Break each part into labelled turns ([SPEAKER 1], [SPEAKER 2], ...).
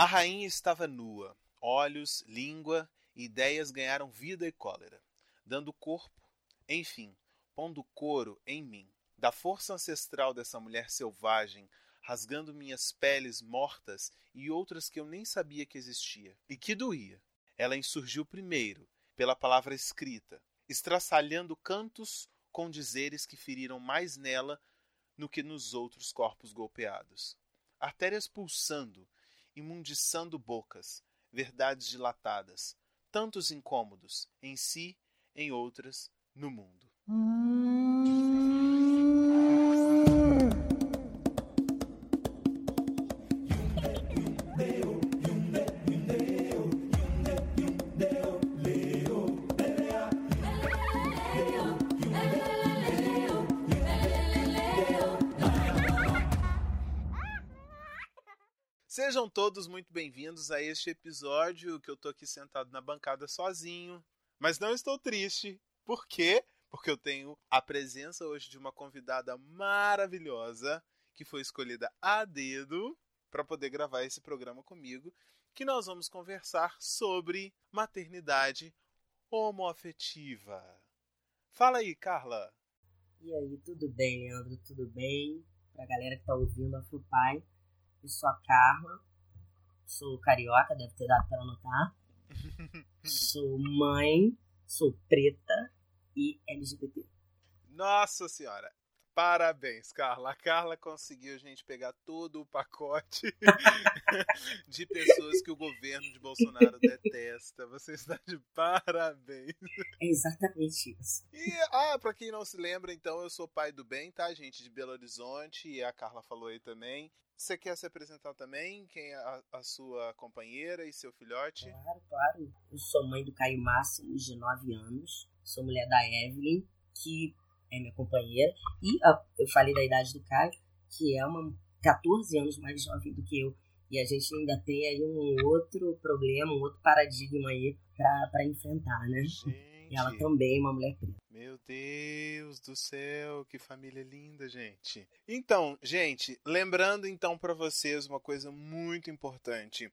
[SPEAKER 1] A rainha estava nua, olhos, língua e ideias ganharam vida e cólera, dando corpo, enfim, pondo couro em mim. Da força ancestral dessa mulher selvagem, rasgando minhas peles mortas e outras que eu nem sabia que existia, e que doía. Ela insurgiu primeiro, pela palavra escrita, estraçalhando cantos com dizeres que feriram mais nela no que nos outros corpos golpeados. Artérias pulsando, imundiçando bocas, verdades dilatadas, tantos incômodos, em si, em outras, no mundo. Sejam todos muito bem-vindos a este episódio que eu tô aqui sentado na bancada sozinho, mas não estou triste. Por quê? Porque eu tenho a presença hoje de uma convidada maravilhosa que foi escolhida a dedo para poder gravar esse programa comigo, que nós vamos conversar sobre maternidade homoafetiva. Fala aí, Carla.
[SPEAKER 2] E aí, tudo bem, Leandro? Tudo bem? Pra galera que tá ouvindo Afropai, eu sou a Carla, sou carioca, deve ter dado para notar. sou mãe, sou preta e LGBT.
[SPEAKER 1] Nossa senhora, Parabéns, Carla. A Carla conseguiu a gente pegar todo o pacote de pessoas que o governo de Bolsonaro detesta. Você está de parabéns.
[SPEAKER 2] É exatamente isso.
[SPEAKER 1] E, ah, para quem não se lembra, então, eu sou pai do bem, tá, gente? De Belo Horizonte, e a Carla falou aí também. Você quer se apresentar também? Quem é a, a, sua companheira e seu filhote?
[SPEAKER 2] Claro, claro. Eu sou mãe do Caio Máximo, de 9 anos. Sou mulher da Evelyn, que é minha companheira. E a, eu falei da idade do Caio, que é uma 14 anos mais jovem do que eu. E a gente ainda tem aí um outro problema, um outro paradigma aí para enfrentar, né?
[SPEAKER 1] Gente.
[SPEAKER 2] E ela também é uma mulher preta.
[SPEAKER 1] Meu Deus do céu, que família linda, gente. Então, gente, lembrando então para vocês uma coisa muito importante,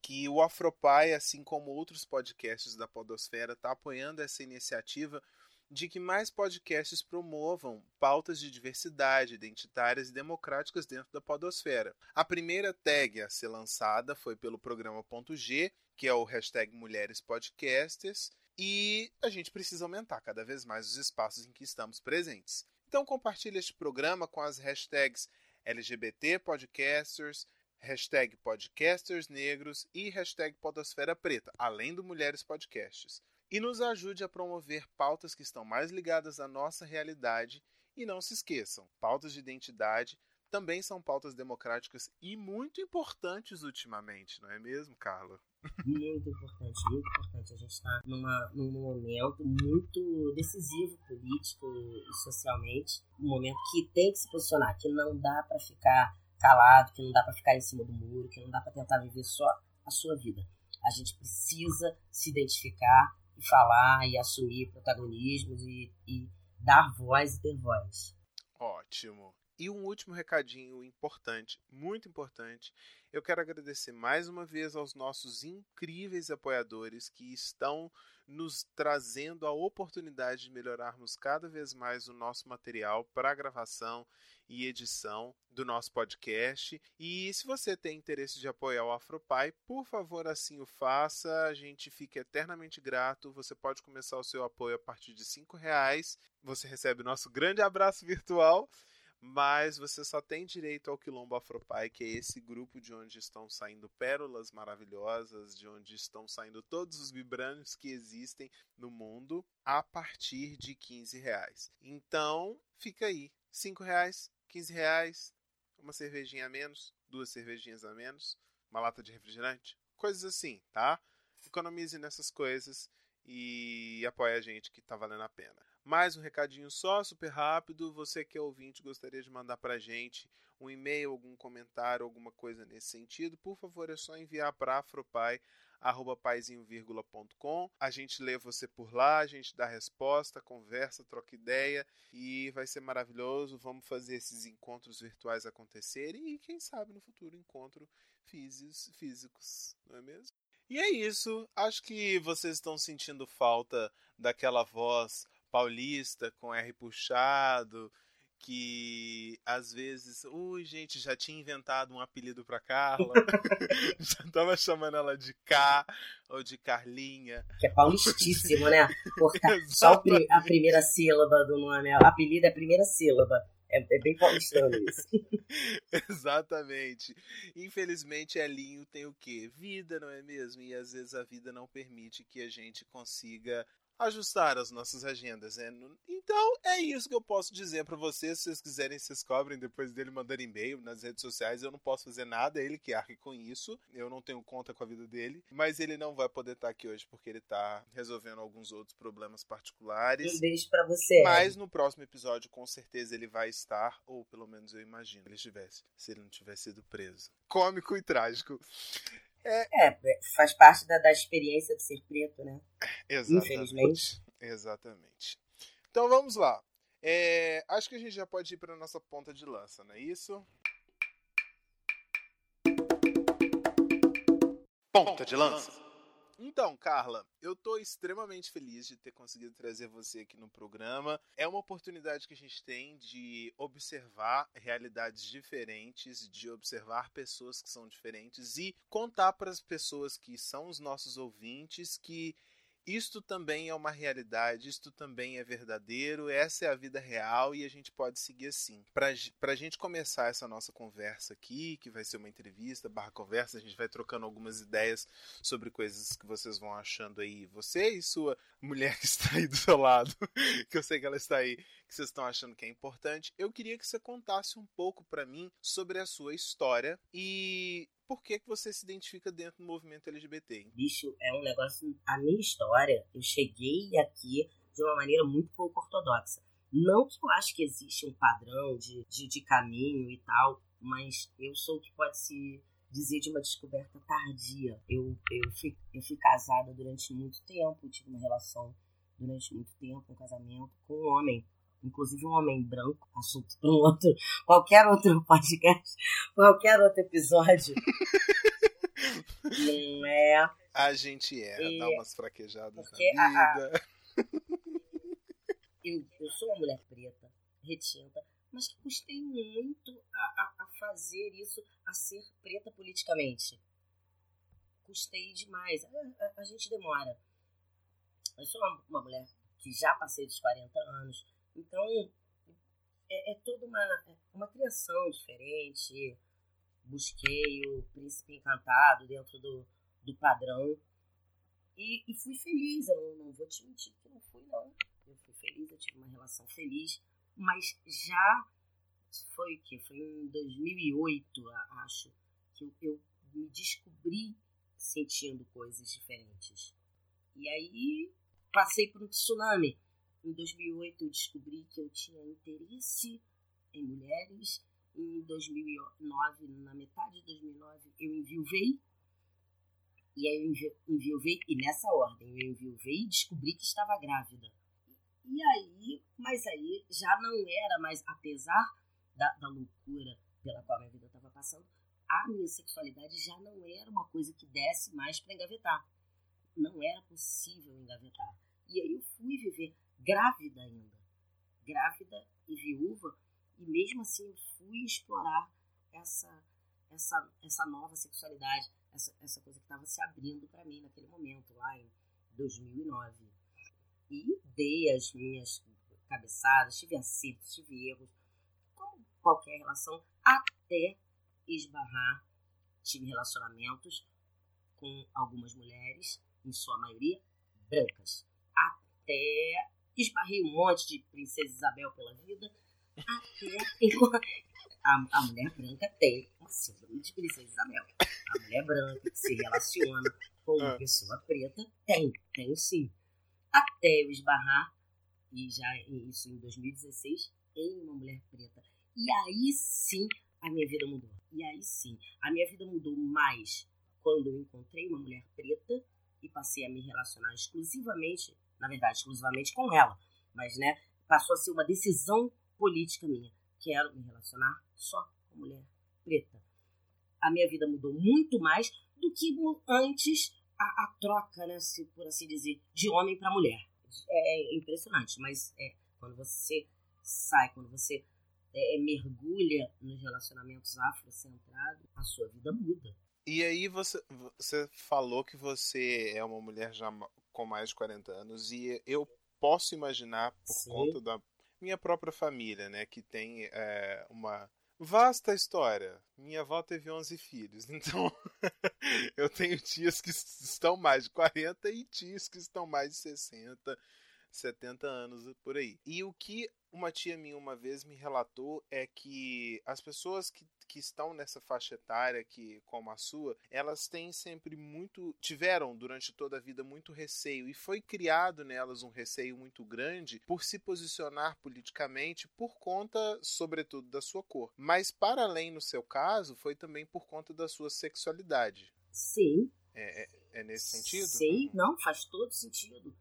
[SPEAKER 1] que o Afropai, assim como outros podcasts da Podosfera, está apoiando essa iniciativa de que mais podcasts promovam pautas de diversidade identitárias e democráticas dentro da podosfera. A primeira tag a ser lançada foi pelo programa G, que é o hashtag Mulheres Podcasters, e a gente precisa aumentar cada vez mais os espaços em que estamos presentes. Então compartilhe este programa com as hashtags LGBT Podcasters, hashtag Podcasters Negros e hashtag Podosfera Preta, além do Mulheres Podcasts e nos ajude a promover pautas que estão mais ligadas à nossa realidade. E não se esqueçam, pautas de identidade também são pautas democráticas e muito importantes ultimamente, não é mesmo, Carla?
[SPEAKER 2] Muito importante, muito importante. A gente está num momento muito decisivo político e socialmente, um momento que tem que se posicionar, que não dá para ficar calado, que não dá para ficar em cima do muro, que não dá para tentar viver só a sua vida. A gente precisa se identificar, e falar e assumir protagonismos e, e dar voz e ter voz.
[SPEAKER 1] Ótimo. E um último recadinho importante, muito importante. Eu quero agradecer mais uma vez aos nossos incríveis apoiadores que estão nos trazendo a oportunidade de melhorarmos cada vez mais o nosso material para gravação e edição do nosso podcast. E se você tem interesse de apoiar o Afropai, por favor, assim o faça. A gente fica eternamente grato. Você pode começar o seu apoio a partir de cinco reais. Você recebe o nosso grande abraço virtual mas você só tem direito ao Quilombo Afropai, que é esse grupo de onde estão saindo pérolas maravilhosas, de onde estão saindo todos os vibranios que existem no mundo, a partir de 15 reais. Então, fica aí, 5 reais, 15 reais, uma cervejinha a menos, duas cervejinhas a menos, uma lata de refrigerante, coisas assim, tá? Economize nessas coisas e apoie a gente que tá valendo a pena. Mais um recadinho só, super rápido. Você que é ouvinte gostaria de mandar para gente um e-mail, algum comentário, alguma coisa nesse sentido, por favor, é só enviar para afropai arroba paizinho.com. A gente lê você por lá, a gente dá resposta, conversa, troca ideia e vai ser maravilhoso. Vamos fazer esses encontros virtuais acontecerem e quem sabe no futuro encontro físicos, físicos, não é mesmo? E é isso. Acho que vocês estão sentindo falta daquela voz paulista com R puxado, que às vezes, ui, gente, já tinha inventado um apelido para Carla, já tava chamando ela de K ou de Carlinha.
[SPEAKER 2] Que é paulistíssimo, né? Cortar só a primeira sílaba do nome, o apelido é a primeira sílaba. É, é bem paulistano isso.
[SPEAKER 1] Exatamente. Infelizmente, Elinho tem o quê? Vida, não é mesmo? E às vezes a vida não permite que a gente consiga ajustar as nossas agendas. Né? Então é isso que eu posso dizer para vocês. Se vocês quiserem, vocês cobrem depois dele mandar e-mail nas redes sociais. Eu não posso fazer nada, ele que arque com isso. Eu não tenho conta com a vida dele. Mas ele não vai poder estar aqui hoje porque ele está resolvendo alguns outros problemas particulares.
[SPEAKER 2] Um beijo para você.
[SPEAKER 1] Mas no próximo episódio, com certeza, ele vai estar, ou pelo menos eu imagino, ele estivesse, se ele não tivesse sido preso. Cômico e trágico.
[SPEAKER 2] É, é, faz parte da, da experiência de ser preto, né?
[SPEAKER 1] Exatamente. Infelizmente. Exatamente. Então vamos lá. É, acho que a gente já pode ir para nossa ponta de lança, não é isso? Ponta de lança. Então, Carla, eu estou extremamente feliz de ter conseguido trazer você aqui no programa. É uma oportunidade que a gente tem de observar realidades diferentes, de observar pessoas que são diferentes e contar para as pessoas que são os nossos ouvintes que isto também é uma realidade, isto também é verdadeiro, essa é a vida real e a gente pode seguir assim. Para a gente começar essa nossa conversa aqui, que vai ser uma entrevista barra conversa, a gente vai trocando algumas ideias sobre coisas que vocês vão achando aí, você e sua mulher que está aí do seu lado, que eu sei que ela está aí, que vocês estão achando que é importante. Eu queria que você contasse um pouco para mim sobre a sua história e por que, que você se identifica dentro do movimento LGBT?
[SPEAKER 2] Bicho, é um negócio. A minha história, eu cheguei aqui de uma maneira muito pouco ortodoxa. Não que eu acho que existe um padrão de, de, de caminho e tal, mas eu sou o que pode se dizer de uma descoberta tardia. Eu, eu, fui, eu fui casada durante muito tempo, tive uma relação durante muito tempo, um casamento com um homem inclusive um homem branco, assunto para um outro, qualquer outro podcast, qualquer outro episódio. Não é.
[SPEAKER 1] A gente erra, e... dá umas fraquejadas na vida. A, a...
[SPEAKER 2] Eu, eu sou uma mulher preta, retinta, mas que custei muito a, a, fazer isso, a ser preta politicamente. Custei demais. A, a, a gente demora. Eu sou uma, uma mulher que já passei dos 40 anos, então, é, é toda uma, uma criação diferente. Busquei o príncipe encantado dentro do, do padrão. E, e fui feliz. Eu não, vou te mentir que não fui, não. Eu fui feliz, eu tive uma relação feliz. Mas já foi o quê? Foi em 2008, acho, que eu, eu me descobri sentindo coisas diferentes. E aí passei por um tsunami. Em 2008 eu descobri que eu tinha interesse em mulheres. Em 2009, na metade de 2009, eu enviuvei. E aí eu enviuvei, e nessa ordem, eu enviuvei e descobri que estava grávida. E aí, mas aí já não era mais, apesar da, da loucura pela qual minha vida estava passando, a minha sexualidade já não era uma coisa que desse mais para engavetar. Não era possível engavetar. E aí eu fui viver grávida ainda, grávida e viúva, e mesmo assim eu fui explorar essa essa essa nova sexualidade, essa, essa coisa que estava se abrindo para mim naquele momento, lá em 2009. E dei as minhas cabeçadas, tive acertos, tive erros, como qualquer relação, até esbarrar. Tive relacionamentos com algumas mulheres, em sua maioria brancas, até esbarrei um monte de Princesa Isabel pela vida, até a, a mulher branca tem uma síndrome de Princesa Isabel. A mulher branca que se relaciona com uma ah. pessoa preta tem, tem sim. Até eu esbarrar, e já isso em 2016, em uma mulher preta. E aí sim a minha vida mudou. E aí sim, a minha vida mudou mais quando eu encontrei uma mulher preta e passei a me relacionar exclusivamente na verdade, exclusivamente com ela, mas né, passou a ser uma decisão política minha. Quero me relacionar só com mulher preta. a minha vida mudou muito mais do que antes a, a troca, né, se, por assim dizer, de homem para mulher. É impressionante, mas é, quando você sai, quando você é, mergulha nos relacionamentos afrocentrados, a sua vida muda.
[SPEAKER 1] E aí você, você falou que você é uma mulher já com mais de 40 anos e eu posso imaginar por Sim. conta da minha própria família, né, que tem é, uma vasta história. Minha avó teve 11 filhos, então eu tenho tias que estão mais de 40 e tios que estão mais de 60, 70 anos por aí. E o que uma tia minha uma vez me relatou é que as pessoas que, que estão nessa faixa etária que como a sua, elas têm sempre muito tiveram durante toda a vida muito receio e foi criado nelas um receio muito grande por se posicionar politicamente por conta, sobretudo, da sua cor. Mas para além no seu caso, foi também por conta da sua sexualidade.
[SPEAKER 2] Sim.
[SPEAKER 1] É, é, é nesse sentido?
[SPEAKER 2] Sim, não, faz todo sentido.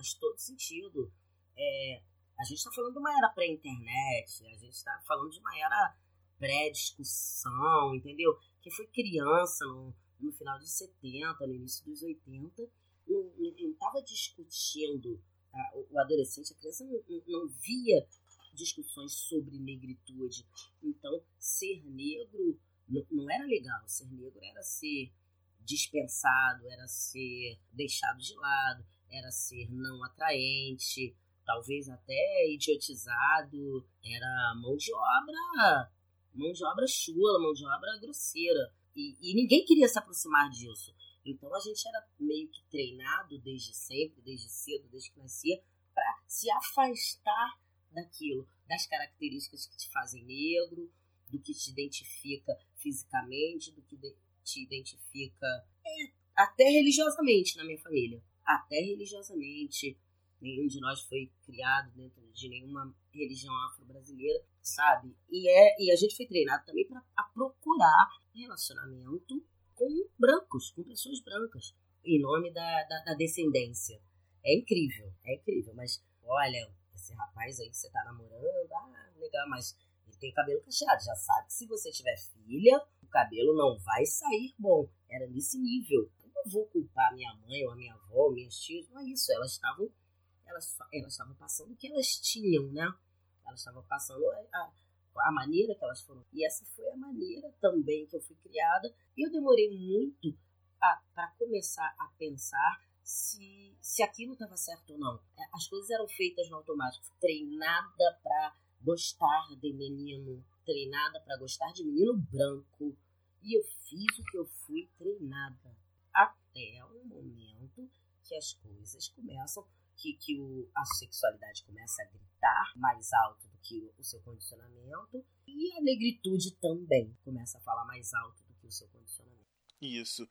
[SPEAKER 2] Faz todo sentido. É, a gente está falando de uma era pré-internet, a gente está falando de uma era pré-discussão, entendeu? Quem foi criança no, no final dos 70, no início dos 80, não estava discutindo, a, o adolescente, a criança não, não, não via discussões sobre negritude. Então, ser negro não, não era legal. Ser negro era ser dispensado, era ser deixado de lado, era ser não atraente, talvez até idiotizado, era mão de obra, mão de obra chula, mão de obra grosseira. E, e ninguém queria se aproximar disso. Então a gente era meio que treinado desde sempre, desde cedo, desde que nascia, para se afastar daquilo, das características que te fazem negro, do que te identifica fisicamente, do que te identifica é, até religiosamente na minha família. Até religiosamente nenhum de nós foi criado dentro de nenhuma religião afro-brasileira, sabe? E, é, e a gente foi treinado também para procurar relacionamento com brancos, com pessoas brancas, em nome da, da, da, descendência. É incrível, é incrível, mas olha, esse rapaz aí que você tá namorando, ah, legal, mas ele tem cabelo cacheado, já sabe que se você tiver filha, o cabelo não vai sair bom. Era nesse nível. Não vou culpar minha mãe ou a minha avó, minhas tias, não é isso, elas estavam elas, elas estavam passando o que elas tinham, né? Elas estavam passando a, a maneira que elas foram. E essa foi a maneira também que eu fui criada. E eu demorei muito para começar a pensar se, se aquilo estava certo ou não. É, as coisas eram feitas no automático, treinada para gostar de menino, treinada para gostar de menino branco. E eu fiz o que eu fui treinada. Até o momento que as coisas começam que, que o, a sexualidade começa a gritar mais alto do que o seu condicionamento e a negritude também começa a falar mais alto do que o seu condicionamento.
[SPEAKER 1] Isso.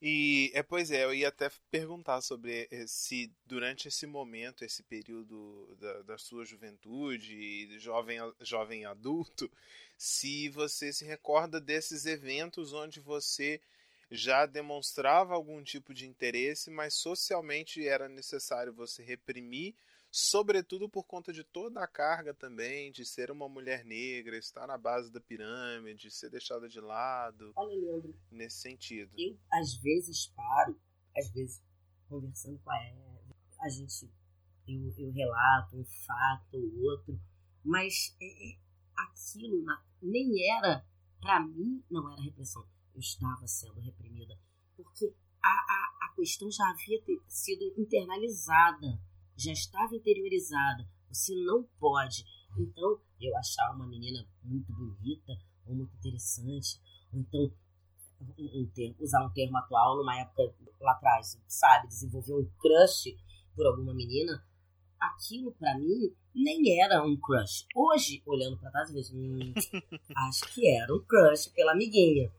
[SPEAKER 1] E é, pois é, eu ia até perguntar sobre se durante esse momento, esse período da, da sua juventude, jovem, jovem adulto, se você se recorda desses eventos onde você já demonstrava algum tipo de interesse, mas socialmente era necessário você reprimir, sobretudo por conta de toda a carga também de ser uma mulher negra, estar na base da pirâmide, ser deixada de lado.
[SPEAKER 2] Olha, Leandro.
[SPEAKER 1] Nesse sentido.
[SPEAKER 2] Eu, às vezes, paro, às vezes, conversando com a Eva, a gente. Eu, eu relato um fato ou outro, mas é, é aquilo na, nem era, para mim, não era repressão eu estava sendo reprimida. Porque a, a, a questão já havia sido internalizada, já estava interiorizada. Você não pode. Então, eu achar uma menina muito bonita, ou muito interessante, ou então um, um termo, usar um termo atual numa época lá atrás, sabe? Desenvolver um crush por alguma menina, aquilo para mim nem era um crush. Hoje, olhando para trás, eu vejo, hum, acho que era um crush pela amiguinha.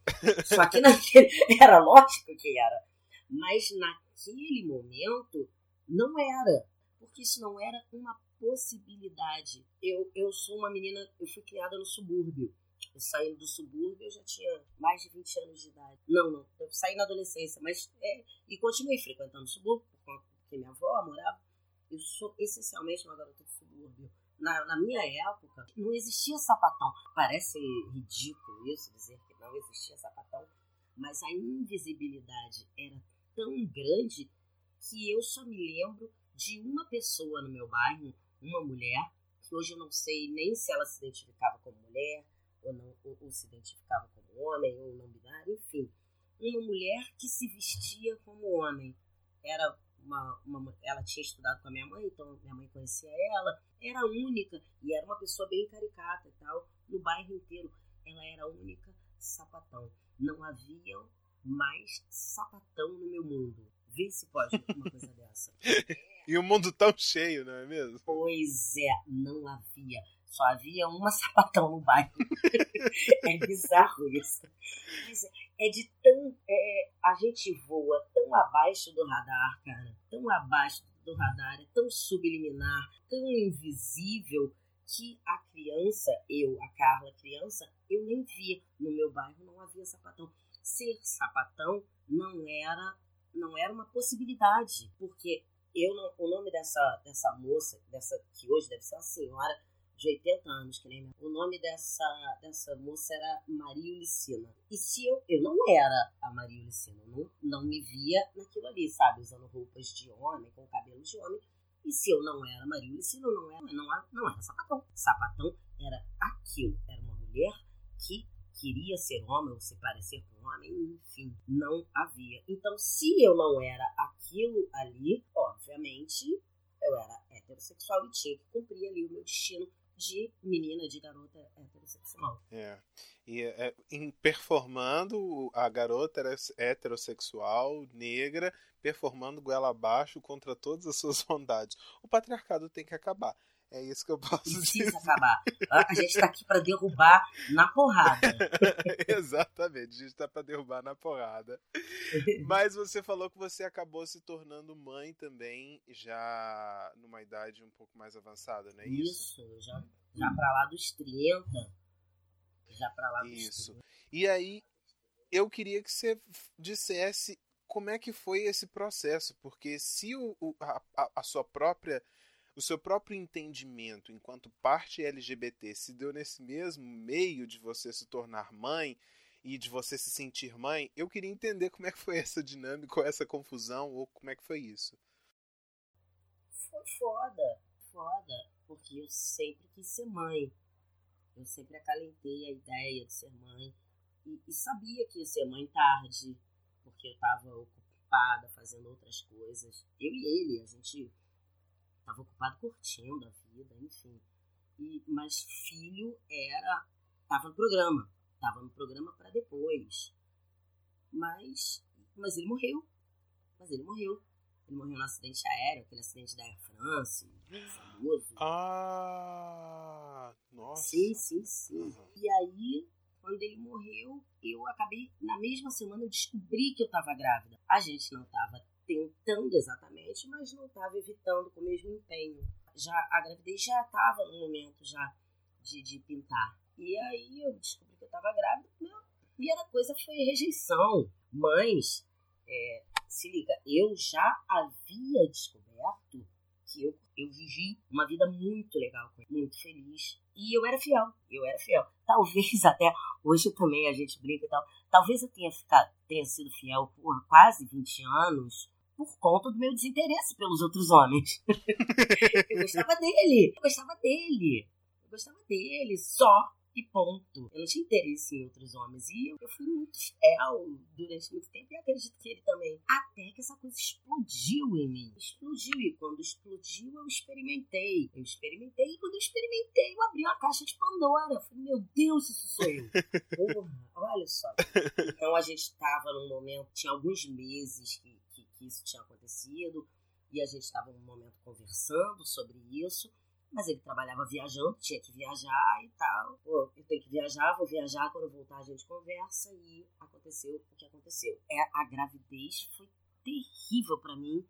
[SPEAKER 2] Só que naquele, era lógico que era. Mas naquele momento, não era. Porque isso não era uma possibilidade. Eu, eu sou uma menina, eu fui criada no subúrbio. Eu saí do subúrbio, eu já tinha mais de 20 anos de idade. Não, não, eu saí na adolescência, mas é, e continuei frequentando o subúrbio, porque minha avó morava eu sou essencialmente uma garota de subúrbio. Na, na, minha época, não existia sapatão. Parece ridículo isso, dizer que não existia sapatão. mas a invisibilidade era tão grande que eu só me lembro de uma pessoa no meu bairro, uma mulher, que hoje eu não sei nem se ela se identificava como mulher, ou, não, ou, ou se identificava como homem, ou não binário, enfim. Uma mulher que se vestia como homem. Era uma, uma, ela tinha estudado com a minha mãe, então minha mãe conhecia ela, era única e era uma pessoa bem caricata e tal, no bairro inteiro. Ela era a única sapatão. Não havia mais sapatão no meu mundo. Vê se pode uma coisa dessa.
[SPEAKER 1] e o um mundo tão cheio, não é mesmo?
[SPEAKER 2] Pois é, não havia. Só havia uma sapatão no bairro. é bizarro isso. Mas é de tão. É, a gente voa tão abaixo do radar, cara. Tão abaixo do radar, é tão subliminar, tão invisível que a criança, eu, a Carla, criança, eu nem via. No meu bairro não havia sapatão. Ser sapatão não era não era uma possibilidade, porque eu não, o nome dessa, dessa moça, dessa que hoje deve ser uma senhora de 80 anos, que nem o nome dessa, dessa moça era Maria Ulicina. E se eu, eu não era a Maria Ulicina, não, não me via naquilo ali, sabe, usando roupas de homem, com cabelo de homem. E se eu não era Maria Ulicina, não era, não, não era sapatão. Sapatão era aquilo, era uma mulher que queria ser homem ou se parecer com homem, enfim, não havia. Então, se eu não era aquilo ali, obviamente eu era heterossexual e tinha que cumprir ali o meu destino de menina, de garota heterossexual.
[SPEAKER 1] É. E é, em performando a garota heterossexual, negra, performando goela abaixo contra todas as suas vontades. O patriarcado tem que acabar. É isso que eu posso
[SPEAKER 2] Precisa
[SPEAKER 1] dizer.
[SPEAKER 2] acabar. A gente está aqui para derrubar na porrada.
[SPEAKER 1] Exatamente, a gente está para derrubar na porrada. Mas você falou que você acabou se tornando mãe também, já numa idade um pouco mais avançada, não é isso?
[SPEAKER 2] Isso, já, já para lá dos 30. Já para lá dos
[SPEAKER 1] Isso.
[SPEAKER 2] 30.
[SPEAKER 1] E aí, eu queria que você dissesse como é que foi esse processo, porque se o, o- a, a- a sua própria o seu próprio entendimento enquanto parte LGBT se deu nesse mesmo meio de você se tornar mãe e de você se sentir mãe, eu queria entender como é que foi essa dinâmica, ou essa confusão, ou como é que foi isso.
[SPEAKER 2] Foi foda, foda, porque eu sempre quis ser mãe. Eu sempre acalentei a ideia de ser mãe. E, e sabia que ia ser mãe tarde, porque eu tava ocupada fazendo outras coisas. Eu e ele, a gente tava ocupado curtindo a vida, enfim. E, mas filho era. tava no programa. Tava no programa para depois. Mas. Mas ele morreu. Mas ele morreu. Ele morreu no acidente aéreo, aquele acidente da Air France, famoso.
[SPEAKER 1] Ah, nossa.
[SPEAKER 2] Sim, sim, sim.
[SPEAKER 1] Uhum.
[SPEAKER 2] E aí, quando ele morreu, eu acabei, na mesma semana, eu descobri que eu estava grávida. A gente não estava tentando exatamente, mas não estava evitando com o mesmo empenho. Já, a gravidez já estava no momento já de, de pintar. E aí eu descobri que eu estava grávida. Minha primeira coisa foi rejeição. Mas, é, se liga, eu já havia descoberto que eu, eu vivi uma vida muito legal, muito feliz. E eu era fiel, eu era fiel. Talvez até hoje também a gente brinca e tal. Talvez eu tenha, ficado, tenha sido fiel por quase 20 anos por conta do meu desinteresse pelos outros homens. eu gostava dele, eu gostava dele, eu gostava dele, só e ponto. Eu não tinha interesse em outros homens. E eu, eu fui muito fiel durante muito tempo e acredito que ele também. Até que essa coisa explodiu em mim. Explodiu. E quando explodiu, eu experimentei. Eu experimentei e quando eu experimentei, eu abri uma caixa de Pandora. Eu falei, meu Deus, isso sou eu. Porra, olha só. Então a gente estava num momento, tinha alguns meses que, que, isso tinha acontecido. E a gente estava num momento conversando sobre isso mas ele trabalhava viajando, tinha que viajar e tal. Pô, eu tenho que viajar, vou viajar, quando voltar a gente conversa e aconteceu o que aconteceu. É, a gravidez foi terrível para mim.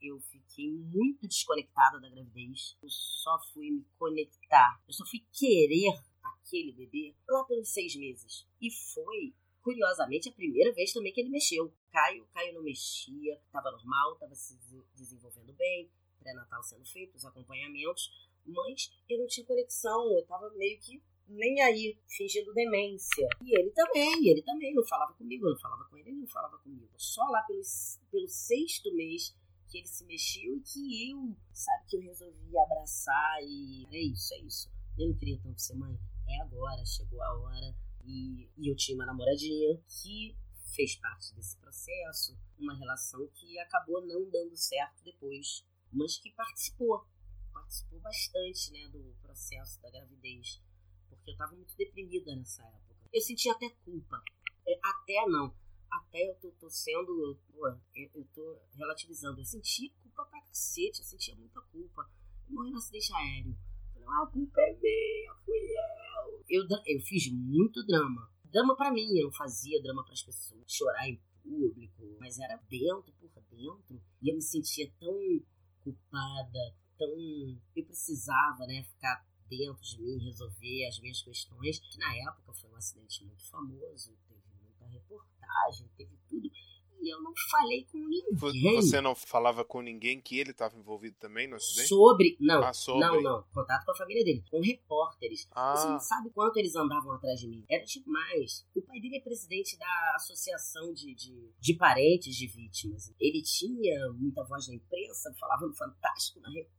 [SPEAKER 2] Eu fiquei muito desconectada da gravidez. Eu só fui me conectar, eu só fui querer aquele bebê lá pelos seis meses. E foi curiosamente, a primeira vez também que ele mexeu. Caio, Caio não mexia, estava normal, estava se desenvolvendo bem, pré-natal sendo feito, os acompanhamentos, mas eu não tinha conexão, eu estava meio que nem aí, fingindo demência. E ele também, ele também não falava comigo, eu não falava com ele, ele não falava comigo. Só lá pelo, pelo sexto mês que ele se mexeu e que eu, sabe, que eu resolvi abraçar e é isso, é isso. Eu não queria tanto ser mãe. É agora, chegou a hora. E, e eu tinha uma namoradinha que fez parte desse processo, uma relação que acabou não dando certo depois, mas que participou, participou bastante, né, do processo da gravidez, porque eu estava muito deprimida nessa época. Eu sentia até culpa, é, até não, até eu tô, tô sendo, pô, eu, eu tô relativizando, eu sentia culpa pra cacete, eu sentia muita culpa. Eu morri no acidente aéreo. Falei, ah, a culpa é minha, fui eu. Eu, eu fiz muito drama. Drama para mim, eu não fazia drama para as pessoas, chorar em público, mas era dentro, por dentro, e eu me sentia tão culpada, tão. Eu precisava, né, ficar dentro de mim, resolver as minhas questões. Na época foi um acidente muito famoso, teve muita reportagem, teve tudo e eu não falei com ninguém.
[SPEAKER 1] Você não falava com ninguém que ele estava envolvido também no acidente?
[SPEAKER 2] Sobre. Não, ah, sobre. não, não. Contato com a família dele, com repórteres. Ah. Você sabe quanto eles andavam atrás de mim? Era demais. O pai dele é presidente da Associação de, de, de Parentes de Vítimas. Ele tinha muita voz na imprensa, falava no Fantástico, na Record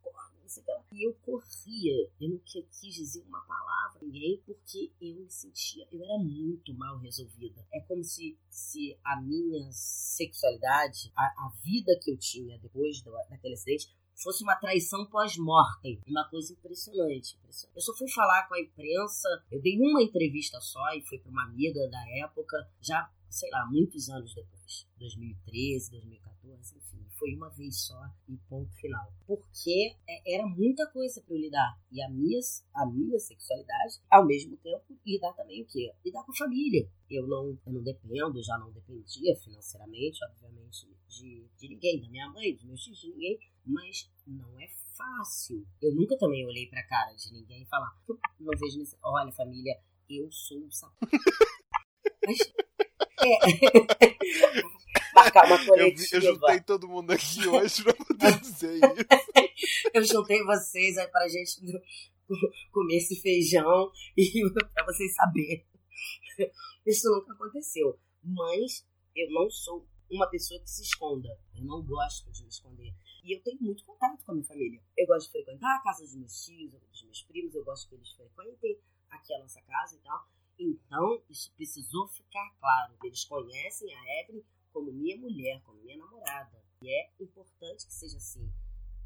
[SPEAKER 2] sei o E eu corria, eu não quis dizer uma palavra a ninguém, porque eu me sentia, eu era muito mal resolvida. É como se, se a minha sexualidade, a, a vida que eu tinha depois do, daquele acidente, fosse uma traição pós-mortem. Uma coisa impressionante, impressionante. Eu só fui falar com a imprensa, eu dei uma entrevista só e foi para uma amiga da época, já, sei lá, muitos anos depois. 2013, 2014, enfim foi uma vez só e ponto final. Porque é, era muita coisa para eu lidar. E a minha, a minha sexualidade, ao mesmo tempo, lidar também o quê? Lidar com a família. Eu não, eu não dependo, já não dependia financeiramente, obviamente, de, de ninguém, da minha mãe, dos meus filhos, de ninguém. Mas não é fácil. Eu nunca também olhei pra cara de ninguém e falar, não vejo nesse... Olha, família, eu sou um sapo. Mas, é, uma coletiva.
[SPEAKER 1] Eu, eu juntei todo mundo aqui hoje pra poder dizer isso.
[SPEAKER 2] eu juntei vocês aí pra gente comer esse feijão e pra vocês saberem. Isso nunca aconteceu. Mas eu não sou uma pessoa que se esconda. Eu não gosto de me esconder. E eu tenho muito contato com a minha família. Eu gosto de frequentar a casa dos meus tios, dos meus primos, eu gosto que eles frequentem aqui a nossa casa e tal. Então, isso precisou ficar claro. Eles conhecem a Evelyn como minha mulher, como minha namorada. E é importante que seja assim.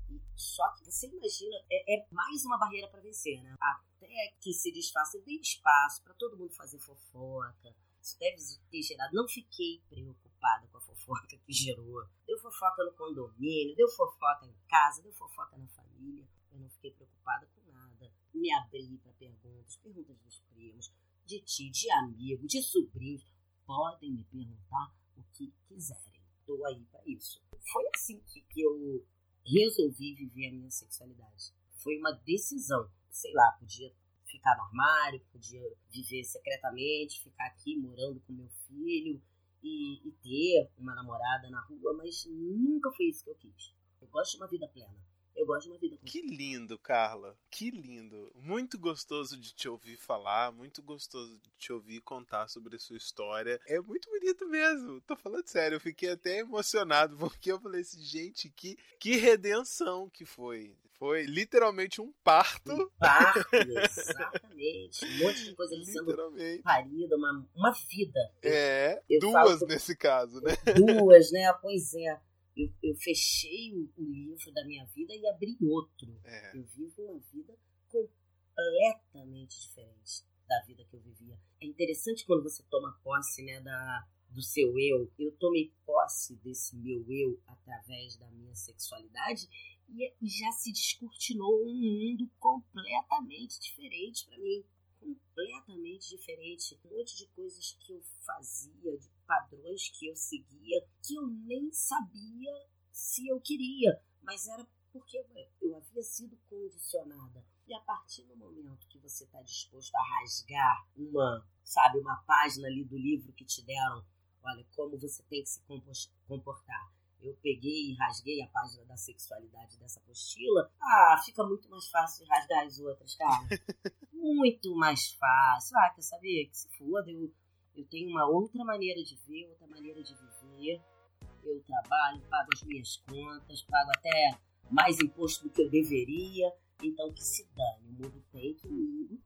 [SPEAKER 2] E só que você imagina, é, é mais uma barreira para vencer, né? Até que se desfaça, eu dei espaço para todo mundo fazer fofoca. Isso deve ter gerado. Não fiquei preocupada com a fofoca que gerou. Deu fofoca no condomínio, deu fofoca em casa, deu fofoca na família. Eu não fiquei preocupada com nada. Me abri para perguntas, perguntas dos primos, de ti, de amigo, de sobrinhos. Podem me perguntar o que quiserem. Estou aí para isso. Foi assim que, que eu resolvi viver a minha sexualidade. Foi uma decisão. Sei lá, podia ficar no armário, podia viver secretamente, ficar aqui morando com meu filho e, e ter uma namorada na rua, mas nunca foi isso que eu quis. Eu gosto de uma vida plena. Eu gosto de uma vida
[SPEAKER 1] Que lindo, Carla. Que lindo. Muito gostoso de te ouvir falar, muito gostoso de te ouvir contar sobre a sua história. É muito bonito mesmo. Tô falando sério, eu fiquei até emocionado porque eu falei assim, gente, que, que redenção que foi. Foi literalmente um parto. Um
[SPEAKER 2] parto, exatamente. Um monte de coisa ali sendo parida, uma, uma vida.
[SPEAKER 1] É, eu duas nesse caso, né?
[SPEAKER 2] Duas, né? Pois é eu, eu fechei o, o, livro da minha vida e abri outro. É. Eu vivo uma vida completamente diferente da vida que eu vivia. É interessante quando você toma posse né, da, do seu eu. Eu tomei posse desse meu eu através da minha sexualidade e já se descortinou um mundo completamente diferente para mim completamente diferente. Um monte de coisas que eu fazia, de padrões que eu seguia, que eu nem sabia se eu queria, mas era porque eu havia sido condicionada. E a partir do momento que você está disposto a rasgar uma, sabe, uma página ali do livro que te deram, olha, como você tem que se comportar. Eu peguei e rasguei a página da sexualidade dessa apostila. Ah, fica muito mais fácil de rasgar as outras, cara. muito mais fácil. Ah, quer saber? Que se foda, eu, eu tenho uma outra maneira de ver, outra maneira de viver. Eu trabalho, pago as minhas contas, pago até mais imposto do que eu deveria. Então que se dane, o mundo tem que me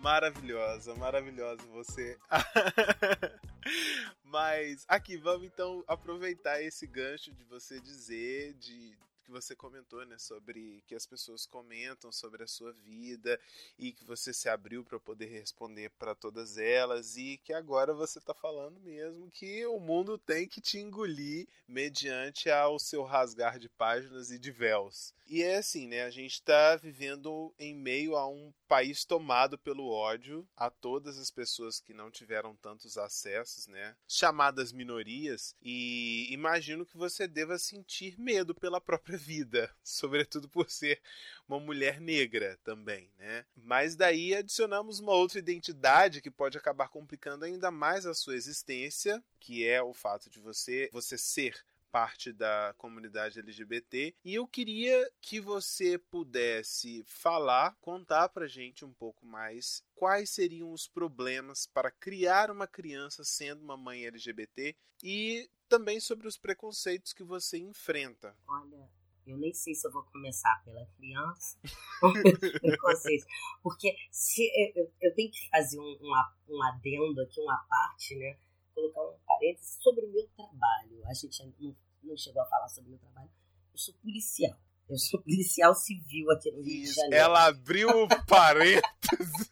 [SPEAKER 1] Maravilhosa, maravilhosa você. Mas aqui vamos então aproveitar esse gancho de você dizer de que você comentou, né, sobre que as pessoas comentam sobre a sua vida e que você se abriu para poder responder para todas elas e que agora você está falando mesmo que o mundo tem que te engolir mediante ao seu rasgar de páginas e de véus. E é assim, né? A gente está vivendo em meio a um país tomado pelo ódio a todas as pessoas que não tiveram tantos acessos, né? Chamadas minorias. E imagino que você deva sentir medo pela própria vida, sobretudo por ser uma mulher negra também, né? Mas daí adicionamos uma outra identidade que pode acabar complicando ainda mais a sua existência, que é o fato de você você ser parte da comunidade LGBT e eu queria que você pudesse falar, contar pra gente um pouco mais quais seriam os problemas para criar uma criança sendo uma mãe LGBT e também sobre os preconceitos que você enfrenta.
[SPEAKER 2] Olha, eu nem sei se eu vou começar pela criança ou porque se eu, eu, tenho que fazer um, um, um adendo aqui, uma parte, né? Colocar um parênteses sobre o meu trabalho. A gente não, não chegou a falar sobre o meu trabalho. Eu sou policial. Eu sou policial civil aqui no Rio de Janeiro.
[SPEAKER 1] Ela abriu um parênteses.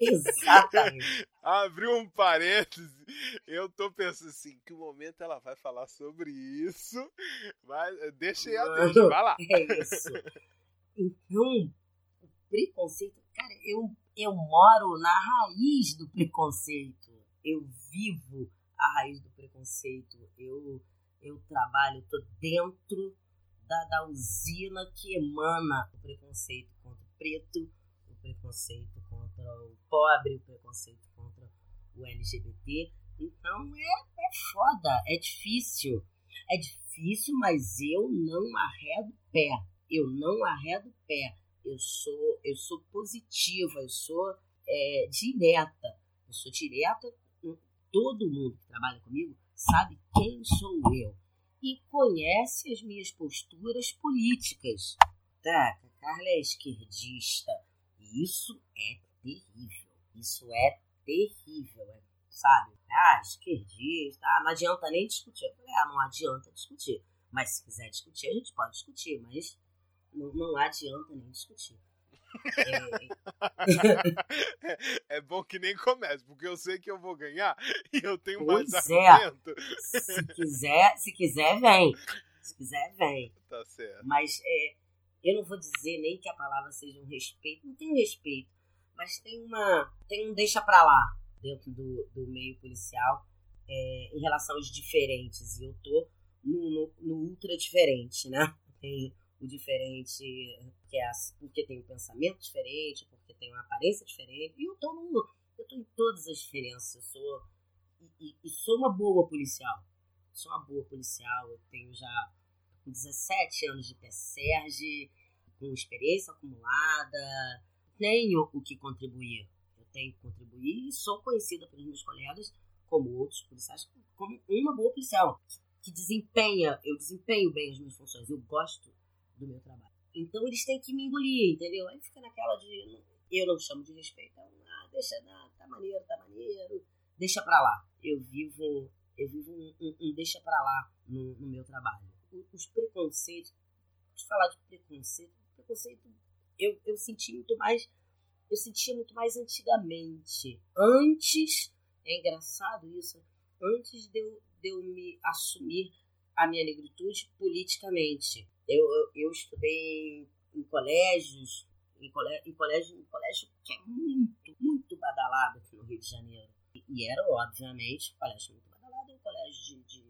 [SPEAKER 2] Exatamente.
[SPEAKER 1] abriu um parênteses. Eu tô pensando assim, que momento ela vai falar sobre isso. Mas deixa ela, deixa, vai lá.
[SPEAKER 2] É isso. Então, o preconceito, cara, eu, eu moro na raiz do preconceito eu vivo a raiz do preconceito, eu, eu trabalho, estou dentro da, da usina que emana o preconceito contra o preto, o preconceito contra o pobre, o preconceito contra o LGBT. Então é, é foda, é difícil. É difícil, mas eu não arredo pé. Eu não arredo pé. Eu sou, eu sou positiva, eu sou é, direta. Eu sou direta todo mundo que trabalha comigo sabe quem sou eu e conhece as minhas posturas políticas. Tá, a Carla é esquerdista. E isso é terrível. Isso é terrível, é, sabe? Ah, esquerdista, ah, não adianta nem discutir. Eu falei, ah, não adianta discutir. Mas se quiser discutir, a gente pode discutir, mas não, não adianta nem discutir.
[SPEAKER 1] É... é bom que nem comece, porque eu sei que eu vou ganhar e eu tenho pois mais
[SPEAKER 2] é. argumento. Se quiser, se quiser, vem. Se quiser, vem.
[SPEAKER 1] Tá certo.
[SPEAKER 2] Mas é, eu não vou dizer nem que a palavra seja um respeito, não tem respeito, mas tem uma. tem um deixa pra lá dentro do, do meio policial é, em relação aos diferentes. E eu tô no, no, no ultra diferente, né? Tem o diferente que é porque tem um pensamento diferente, porque tem uma aparência diferente. E eu tô, no, eu tô em todas as diferenças. Eu sou, e, e, sou uma boa policial. Sou uma boa policial. Eu tenho já 17 anos de PSERG, com experiência acumulada. Tenho o que contribuir. Eu tenho que contribuir e sou conhecida pelos meus colegas, como outros policiais, como uma boa policial. Que desempenha, eu desempenho bem as minhas funções. Eu gosto do meu trabalho. Então eles têm que me engolir, entendeu? Aí fica naquela de. Eu não chamo de respeito. Ah, deixa, ah, tá maneiro, tá maneiro. Deixa pra lá. Eu vivo. Eu vivo um, um, um deixa pra lá no, no meu trabalho. Os preconceitos. De falar de preconceito, preconceito eu, eu senti muito mais. Eu sentia muito mais antigamente. Antes, é engraçado isso, antes de eu, de eu me assumir a minha negritude politicamente. Eu, eu, eu estudei em colégios, em colégio, em colégio, em colégio que é muito, muito badalado aqui no Rio de Janeiro. E, e era, obviamente, um colégio muito badalado, um colégio de,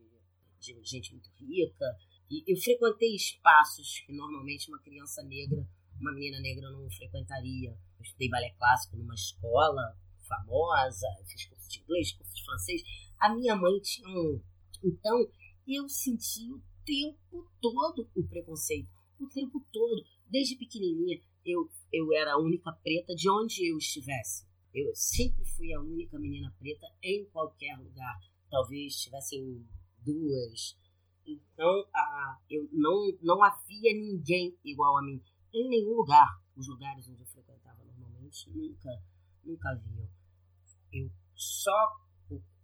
[SPEAKER 2] de, de gente muito rica. E eu frequentei espaços que normalmente uma criança negra, uma menina negra não frequentaria. Eu estudei balé clássico numa escola famosa, fiz curso de inglês, curso de francês. A minha mãe tinha um. Então, eu senti o tempo todo o preconceito. O tempo todo. Desde pequenininha, eu, eu era a única preta de onde eu estivesse. Eu sempre fui a única menina preta em qualquer lugar. Talvez tivessem duas. Então, a, eu não, não havia ninguém igual a mim. Em nenhum lugar. Os lugares onde eu frequentava normalmente nunca, nunca haviam. Eu só.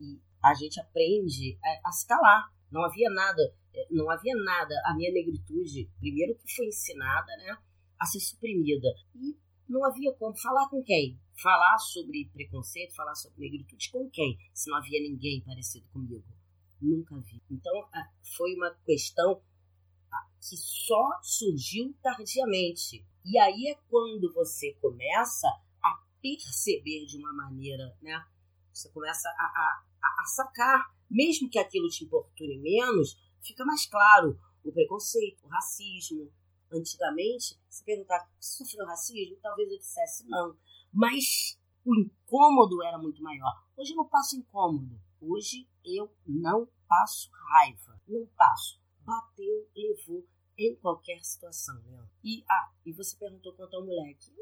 [SPEAKER 2] E a gente aprende a, a se calar. Não havia nada, não havia nada. A minha negritude, primeiro que foi ensinada, né, a ser suprimida. E não havia como falar com quem? Falar sobre preconceito, falar sobre negritude com quem? Se não havia ninguém parecido comigo. Nunca vi. Então, foi uma questão que só surgiu tardiamente. E aí é quando você começa a perceber de uma maneira, né? Você começa a, a, sacar, mesmo que aquilo te importune menos, fica mais claro o preconceito, o racismo. Antigamente, se perguntar se sofreu racismo, talvez eu dissesse não. Mas o incômodo era muito maior. Hoje eu não passo incômodo. Hoje eu não passo raiva. Não passo. Bateu, levou em qualquer situação, né? E, ah, e você perguntou quanto ao moleque.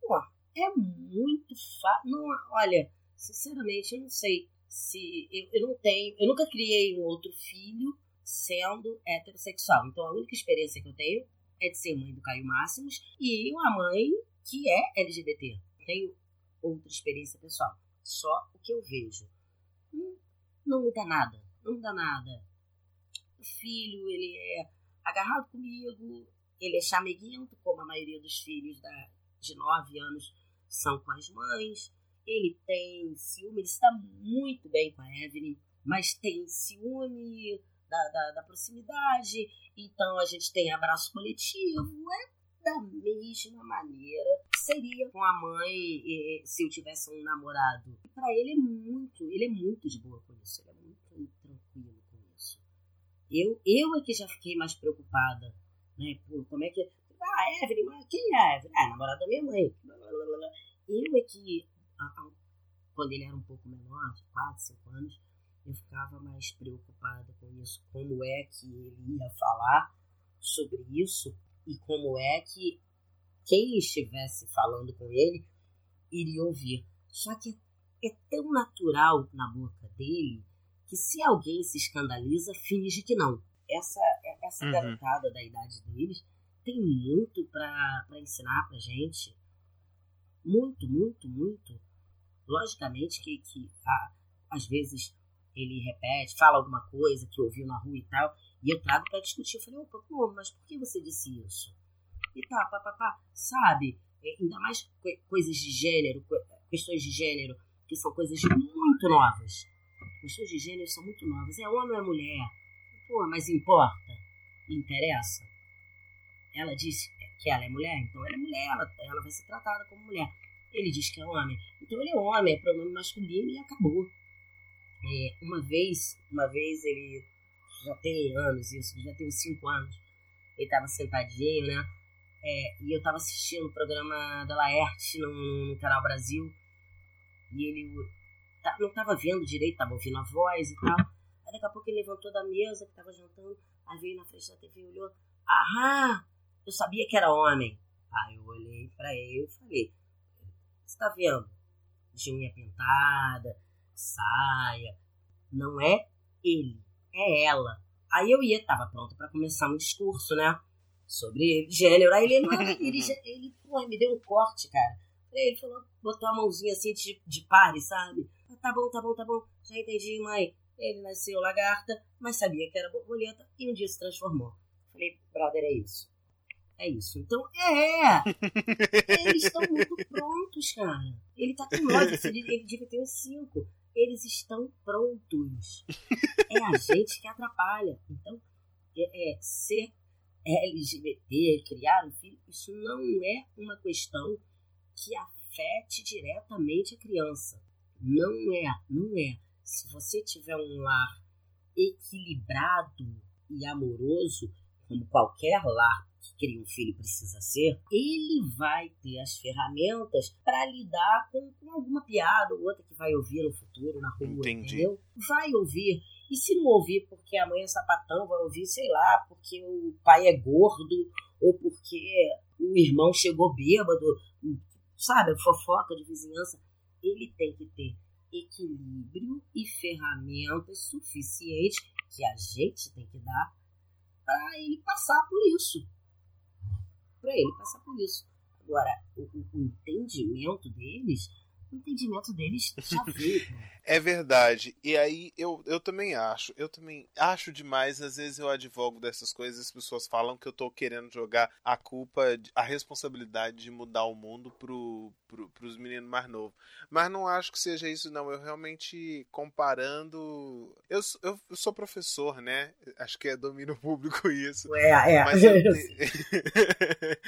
[SPEAKER 2] Pô, é muito fácil. Olha, sinceramente, eu não sei se eu, eu não tenho, eu nunca criei um outro filho sendo heterossexual. Então a única experiência que eu tenho é de ser mãe do Caio Máximos e uma mãe que é LGBT. Tenho outra experiência pessoal. Só o que eu vejo. Hum, não muda nada. Não muda nada. O filho, ele é agarrado comigo, ele é chameguento, como a maioria dos filhos da, de 9 anos são com as mães ele tem ciúme, ele está muito bem com a Evelyn, mas tem ciúme da, da, da proximidade, então a gente tem abraço coletivo, é da mesma maneira seria com a mãe se eu tivesse um namorado. Para ele é muito, ele é muito de boa com isso, ele é muito tranquilo com isso. Eu, eu é que já fiquei mais preocupada, né? Por como é que. Ah, Evelyn, quem é a Evelyn? Ah, namorada da minha mãe. Eu é que quando ele era um pouco menor, de 4, 5 anos, eu ficava mais preocupada com isso. Como é que ele ia falar sobre isso e como é que quem estivesse falando com ele iria ouvir. Só que é tão natural na boca dele que se alguém se escandaliza, finge que não. Essa, essa uhum. garotada da idade deles tem muito para ensinar pra gente. Muito, muito, muito. Logicamente que, que às vezes ele repete, fala alguma coisa que ouviu na rua e tal, e eu trago para discutir. Eu falei, opa, pô, mas por que você disse isso? E tá, papapá, sabe? É, ainda mais coisas de gênero, questões de gênero, que são coisas muito novas. Questões de gênero são muito novas. É homem ou é mulher? Pô, mas importa? Interessa? Ela disse que ela é mulher, então ela é mulher, ela, ela vai ser tratada como mulher ele diz que é homem. Então ele é homem, é pronome masculino e acabou. É, uma vez, uma vez ele já tem anos isso, já tem cinco anos. Ele estava sentadinho, né? É, e eu estava assistindo o programa da Laerte no, no, canal Brasil. E ele tá, não estava vendo direito, estava ouvindo a voz e tal. Aí daqui a pouco ele levantou da mesa que estava jantando, aí veio na frente da TV e olhou. Aham, eu sabia que era homem. Aí eu olhei para ele e falei, você tá vendo? De unha pintada, saia. Não é ele, é ela. Aí eu ia, tava pronta para começar um discurso, né? Sobre gênero. Aí ele, ele, ele porra, me deu um corte, cara. Ele falou, botou a mãozinha assim de, de pare, sabe? Ah, tá bom, tá bom, tá bom. Já entendi, mãe. Ele nasceu lagarta, mas sabia que era borboleta e um dia se transformou. Falei, brother, é isso. É isso. Então, é! Eles estão muito prontos, cara. Ele tá com nove, ele, ele devia ter cinco. Eles estão prontos. É a gente que atrapalha. Então, é, é, ser LGBT, criar um filho, isso não é uma questão que afete diretamente a criança. Não é, não é. Se você tiver um lar equilibrado e amoroso, como qualquer lar que cria um filho precisa ser, ele vai ter as ferramentas para lidar com, com, alguma piada ou outra que vai ouvir no futuro, na rua, Entendi. entendeu? Vai ouvir. E se não ouvir porque a mãe é sapatão, vai ouvir, sei lá, porque o pai é gordo ou porque o irmão chegou bêbado, sabe, fofoca de vizinhança. Ele tem que ter equilíbrio e ferramentas suficientes que a gente tem que dar para ele passar por isso. Para ele passar por isso. Agora, o, o entendimento deles entendimento deles já veio.
[SPEAKER 1] É verdade. E aí eu, eu também acho. Eu também acho demais. Às vezes eu advogo dessas coisas as pessoas falam que eu tô querendo jogar a culpa, a responsabilidade de mudar o mundo pro, pro, pros meninos mais novos. Mas não acho que seja isso, não. Eu realmente comparando. Eu, eu, eu sou professor, né? Acho que é domínio público isso.
[SPEAKER 2] É, é.
[SPEAKER 1] Mas, te...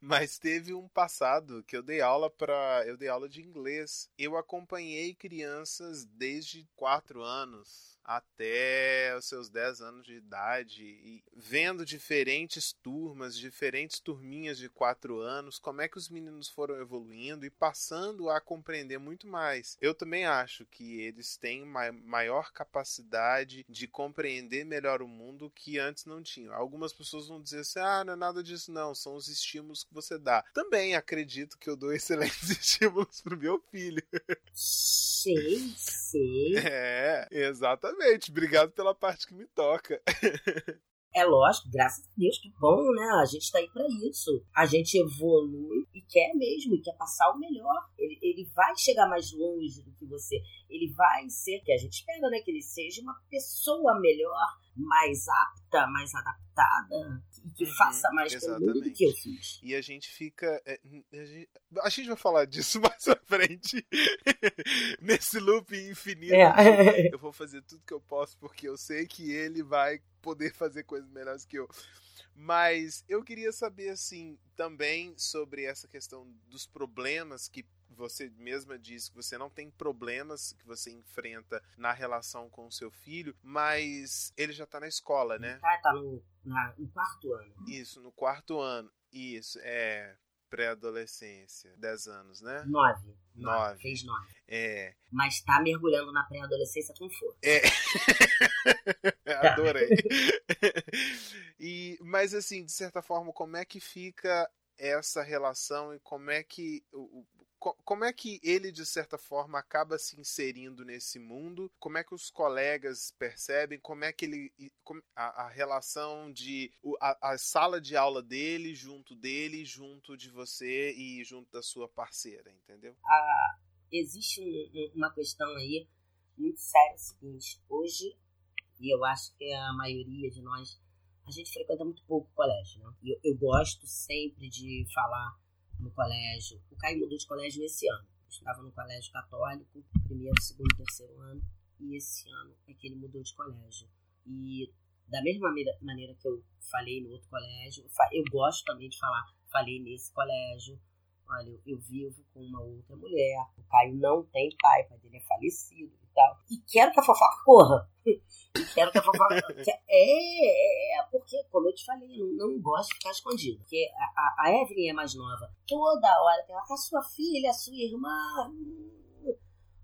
[SPEAKER 1] Mas teve um passado que eu dei aula para Eu dei aula de inglês. Eu acompanhei crianças desde quatro anos até os seus 10 anos de idade e vendo diferentes turmas, diferentes turminhas de 4 anos, como é que os meninos foram evoluindo e passando a compreender muito mais. Eu também acho que eles têm maior capacidade de compreender melhor o mundo que antes não tinham. Algumas pessoas vão dizer assim: "Ah, não é nada disso não, são os estímulos que você dá". Também acredito que eu dou excelentes estímulos pro meu filho.
[SPEAKER 2] Sei, sei.
[SPEAKER 1] É, exatamente Exatamente. Obrigado pela parte que me toca.
[SPEAKER 2] É lógico, graças a Deus, que bom, né? A gente tá aí para isso. A gente evolui e quer mesmo, e quer passar o melhor. Ele, ele vai chegar mais longe do que você. Ele vai ser, que a gente espera, né? Que ele seja uma pessoa melhor, mais apta, mais adaptada que uhum, faça mais exatamente. do que eu fiz.
[SPEAKER 1] E a gente fica. É, a, gente, a gente vai falar disso mais à frente. Nesse loop infinito. É. Eu vou fazer tudo que eu posso porque eu sei que ele vai poder fazer coisas melhores que eu. Mas eu queria saber, assim, também sobre essa questão dos problemas que você mesma disse que você não tem problemas que você enfrenta na relação com o seu filho, mas ele já tá na escola, né?
[SPEAKER 2] Tá, tá no, na, no quarto ano.
[SPEAKER 1] Isso, no quarto ano. Isso, é pré-adolescência, 10 anos, né?
[SPEAKER 2] 9.
[SPEAKER 1] 9.
[SPEAKER 2] Fez 9.
[SPEAKER 1] É.
[SPEAKER 2] Mas tá mergulhando na pré-adolescência com força.
[SPEAKER 1] É. Adorei. e, mas assim, de certa forma, como é que fica essa relação e como é que o, como é que ele, de certa forma, acaba se inserindo nesse mundo? Como é que os colegas percebem? Como é que ele. a, a relação de. A, a, sala de aula dele, junto dele, junto de você e junto da sua parceira, entendeu?
[SPEAKER 2] Ah, existe uma questão aí muito séria: é o seguinte. Hoje, e eu acho que a maioria de nós. A gente frequenta muito pouco colégio, né? Eu, eu gosto sempre de falar no colégio. O Caio mudou de colégio esse ano. Estava no colégio católico, primeiro, segundo, terceiro ano, e esse ano é que ele mudou de colégio. E da mesma maneira que eu falei no outro colégio, eu gosto também de falar, falei nesse colégio, olha, eu, eu vivo com uma outra mulher, o Caio não tem pai, o dele é falecido e tal. E quero que a fofoca corra. Quero que a fofoca. é, é, porque, como eu te falei, não, não gosto de ficar escondido. Porque a, a, Evelyn é mais nova. Toda hora tem a sua filha, a sua irmã. Hum,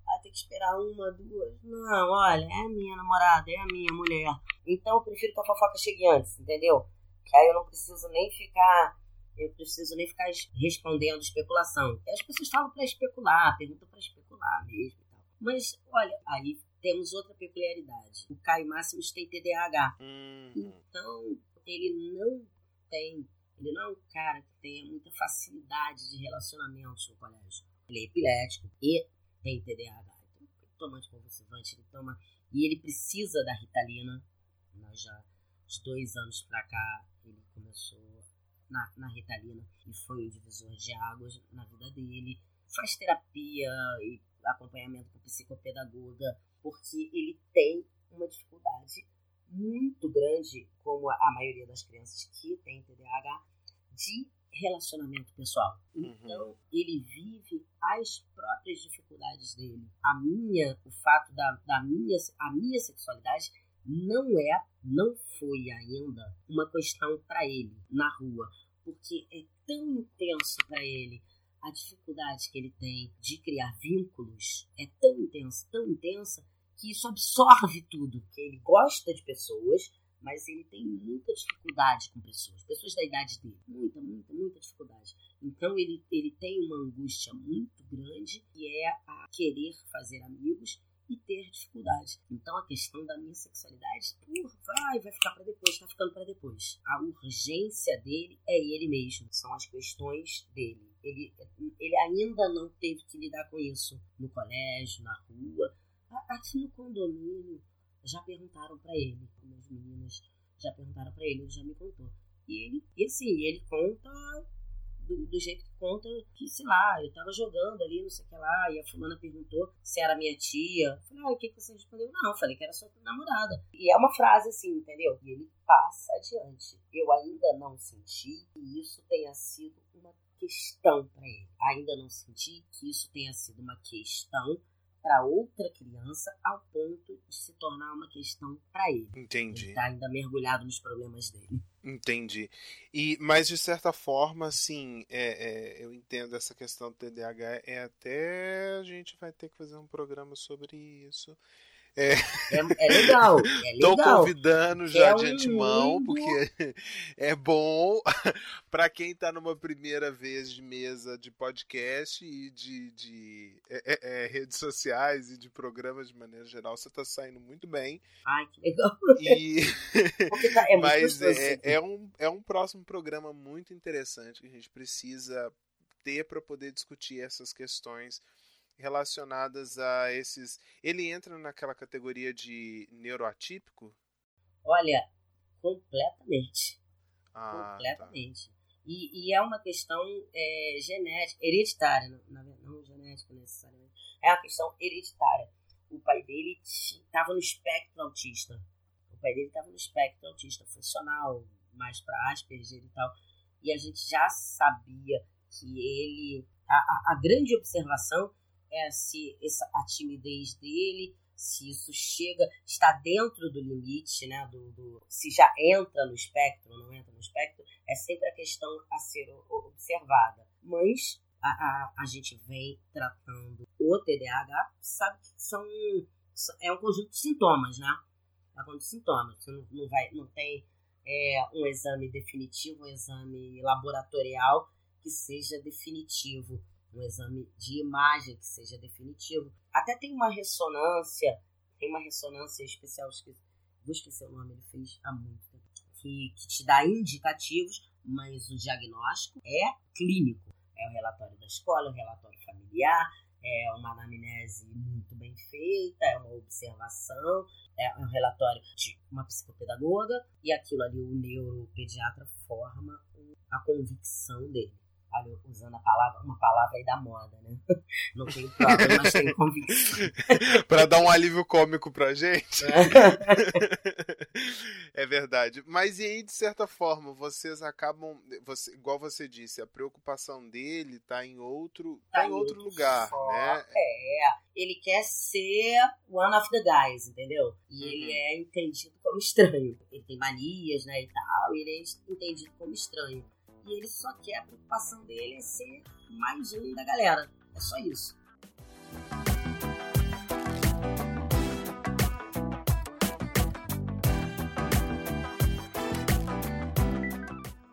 [SPEAKER 2] vai ter que esperar uma, duas. Não, olha, é a minha namorada, é a minha mulher. Então eu prefiro que a fofoca chegue antes, entendeu? Que aí eu não preciso nem ficar. Eu preciso nem ficar respondendo especulação. As pessoas falam para especular, perguntam para especular mesmo e tal. Mas, olha, aí temos outra peculiaridade. O Caio Máximos tem TDAH.
[SPEAKER 1] Uhum.
[SPEAKER 2] Então, ele não tem, ele não é um cara que tenha muita facilidade de relacionamentos no colégio. Ele é epilético e tem TDAH. Então, ele toma anticonvulsivante, ele toma. E ele precisa da Ritalina. Nós já, de dois anos pra cá, ele começou na, na Ritalina e foi um divisor de águas na vida dele. Faz terapia e acompanhamento com psicopedagoga porque ele tem uma dificuldade muito grande, como a maioria das crianças que tem TDAH, de relacionamento pessoal. Uhum. Então, ele vive as próprias dificuldades dele. A minha, o fato da, da minha, a minha sexualidade não é, não foi ainda uma questão para ele na rua, porque é tão intenso para ele a dificuldade que ele tem de criar vínculos é tão intensa, tão intensa, que isso absorve tudo. Que ele gosta de pessoas, mas ele tem muita dificuldade com pessoas, pessoas da idade dele, muita, muita, muita dificuldade. Então ele, ele tem uma angústia muito grande que é a querer fazer amigos e ter dificuldade. Então a questão da minha sexualidade, porra, vai, vai ficar para depois, tá ficando para depois. A urgência dele é ele mesmo, são as questões dele. Ele, ele ainda não teve que lidar com isso no colégio, na rua, aqui no condomínio. Já perguntaram para ele, as meninas já perguntaram para ele, ele já me contou. E ele, e assim, ele conta do, do, jeito que conta que, sei lá, eu tava jogando ali, não sei o que lá, e a fulana perguntou se era minha tia. Eu falei, ah, o que, que você respondeu? Não, eu falei que era sua namorada. E é uma frase assim, entendeu? E ele passa adiante. Eu ainda não senti que isso tenha sido uma questão para ele. Ainda não senti que isso tenha sido uma questão para outra criança ao ponto de se tornar uma questão para ele.
[SPEAKER 1] Entendi.
[SPEAKER 2] Ele tá ainda mergulhado nos problemas dele.
[SPEAKER 1] Entendi. E, mas de certa forma, assim, é, é, eu entendo essa questão do TDAH. É até a gente vai ter que fazer um programa sobre isso.
[SPEAKER 2] É, é, é legal. É.
[SPEAKER 1] Tô convidando já é de antemão, mundo... porque é bom para quem tá numa primeira vez de mesa de podcast e de, de é, redes sociais e de programas de maneira geral. Você tá saindo muito bem.
[SPEAKER 2] Ai, que legal.
[SPEAKER 1] E... tá, é Mas é, um, é um próximo programa muito interessante que a gente precisa ter para poder discutir essas questões relacionadas a esses. Ele entra naquela categoria de neuroatípico?
[SPEAKER 2] Olha, completamente. Ah, tá. completamente. Tá. E, e, é uma questão é, genética, hereditária, não, não genética necessariamente. É uma questão hereditária. O pai dele estava no espectro autista. O pai dele estava no espectro autista funcional, mais para Asperger e tal. E a gente já sabia que ele. A, a, a grande observação é se essa, a timidez dele, se isso chega, está dentro do limite, né? Do, do, se já entra no espectro não entra no espectro, é sempre a questão a ser observada. Mas a, a, a gente vem tratando o TDAH, sabe que são é um conjunto de sintomas, né? É um conjunto de sintomas. Você não, não, vai, não tem é, um exame definitivo, um exame laboratorial que seja definitivo um exame de imagem que seja definitivo. Até tem uma ressonância, tem uma ressonância especial, vou esquecer o nome, ele fez há muito tempo, que, que te dá indicativos, mas o diagnóstico é clínico. É o relatório da escola, o relatório familiar, é uma anamnese muito bem feita, é uma observação, é um relatório de uma psicopedagoga, e aquilo ali o neuropediatra forma a convicção dele usando a palavra, uma palavra aí da moda, né? Não tenho prova, mas tenho convicção.
[SPEAKER 1] pra dar um alívio cômico pra gente. é verdade. Mas e aí, de certa forma, vocês acabam. Você, igual você disse, a preocupação dele tá em outro, tá, tá em outro, outro lugar, só, né?
[SPEAKER 2] É. Ele quer ser one of the guys, entendeu? E uhum. ele é entendido como estranho. Ele tem manias, né, e tal, e ele é entendido como estranho e ele só quer, a preocupação dele é ser mais um da galera. É só isso.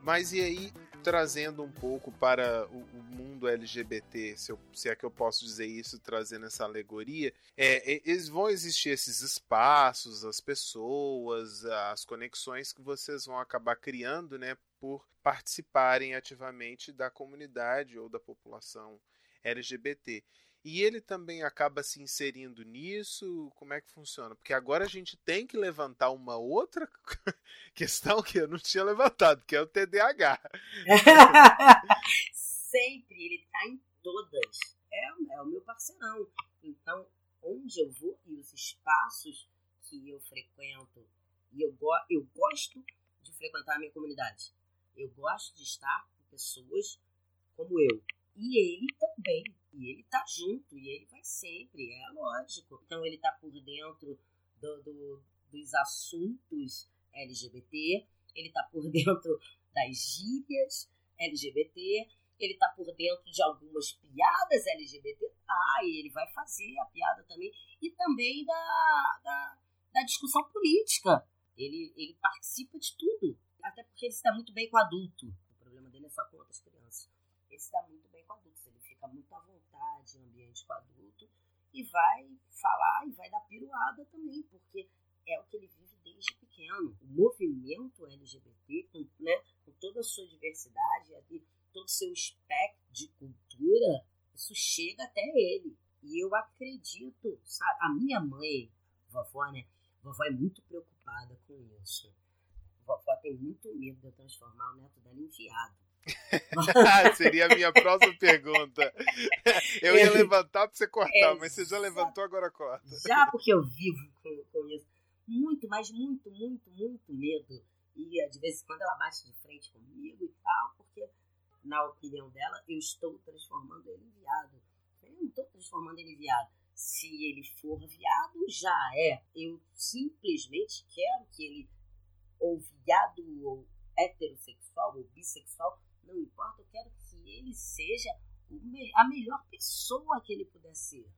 [SPEAKER 1] Mas e aí, trazendo um pouco para o, o mundo LGBT, se, eu, se, é que eu posso dizer isso, trazendo essa alegoria, é, eles vão existir esses espaços, as pessoas, as conexões que vocês vão acabar criando, né, por participarem ativamente da comunidade ou da população LGBT. E ele também acaba se inserindo nisso? Como é que funciona? Porque agora a gente tem que levantar uma outra questão que eu não tinha levantado, que é o TDAH.
[SPEAKER 2] Sempre, ele está em todas. É, é o meu parceirão. Então, onde eu vou e os espaços que eu frequento, e eu, go eu gosto de frequentar a minha comunidade. Eu gosto de estar com pessoas como eu. E ele também. E ele tá junto, e ele vai sempre, é lógico. Então ele tá por dentro do, do, dos assuntos LGBT, ele está por dentro das gírias LGBT, ele está por dentro de algumas piadas LGBT, ah, e ele vai fazer a piada também, e também da, da, da discussão política. Ele, ele participa de tudo, até porque ele dá muito bem com adulto. O problema dele é só com outras crianças. Ele dá muito bem com adultos, ele fica muito à vontade em ambiente com adulto e vai falar e vai dar piruada também, porque é o que ele vive desde pequeno. O movimento LGBT, com, né, com toda a sua diversidade, todo o seu espectro de cultura, isso chega até ele. E eu acredito, sabe? A minha mãe, vovó, né? Vovó é muito preocupada com isso. Vovó tem muito medo de eu transformar o neto dela em viado.
[SPEAKER 1] Seria a minha próxima pergunta. Eu ia levantar para você cortar, é, mas você já levantou, agora corta.
[SPEAKER 2] Já porque eu vivo com, com isso. Muito, mas muito, muito, muito medo. E de vez em quando ela bate de frente comigo e tal, porque, na opinião dela, eu estou transformando ele em viado. Eu não estou transformando ele em viado se ele for viado, já é. Eu simplesmente quero que ele, ou viado, ou heterossexual, ou bissexual, não importa, eu quero que ele seja a melhor pessoa que ele puder ser.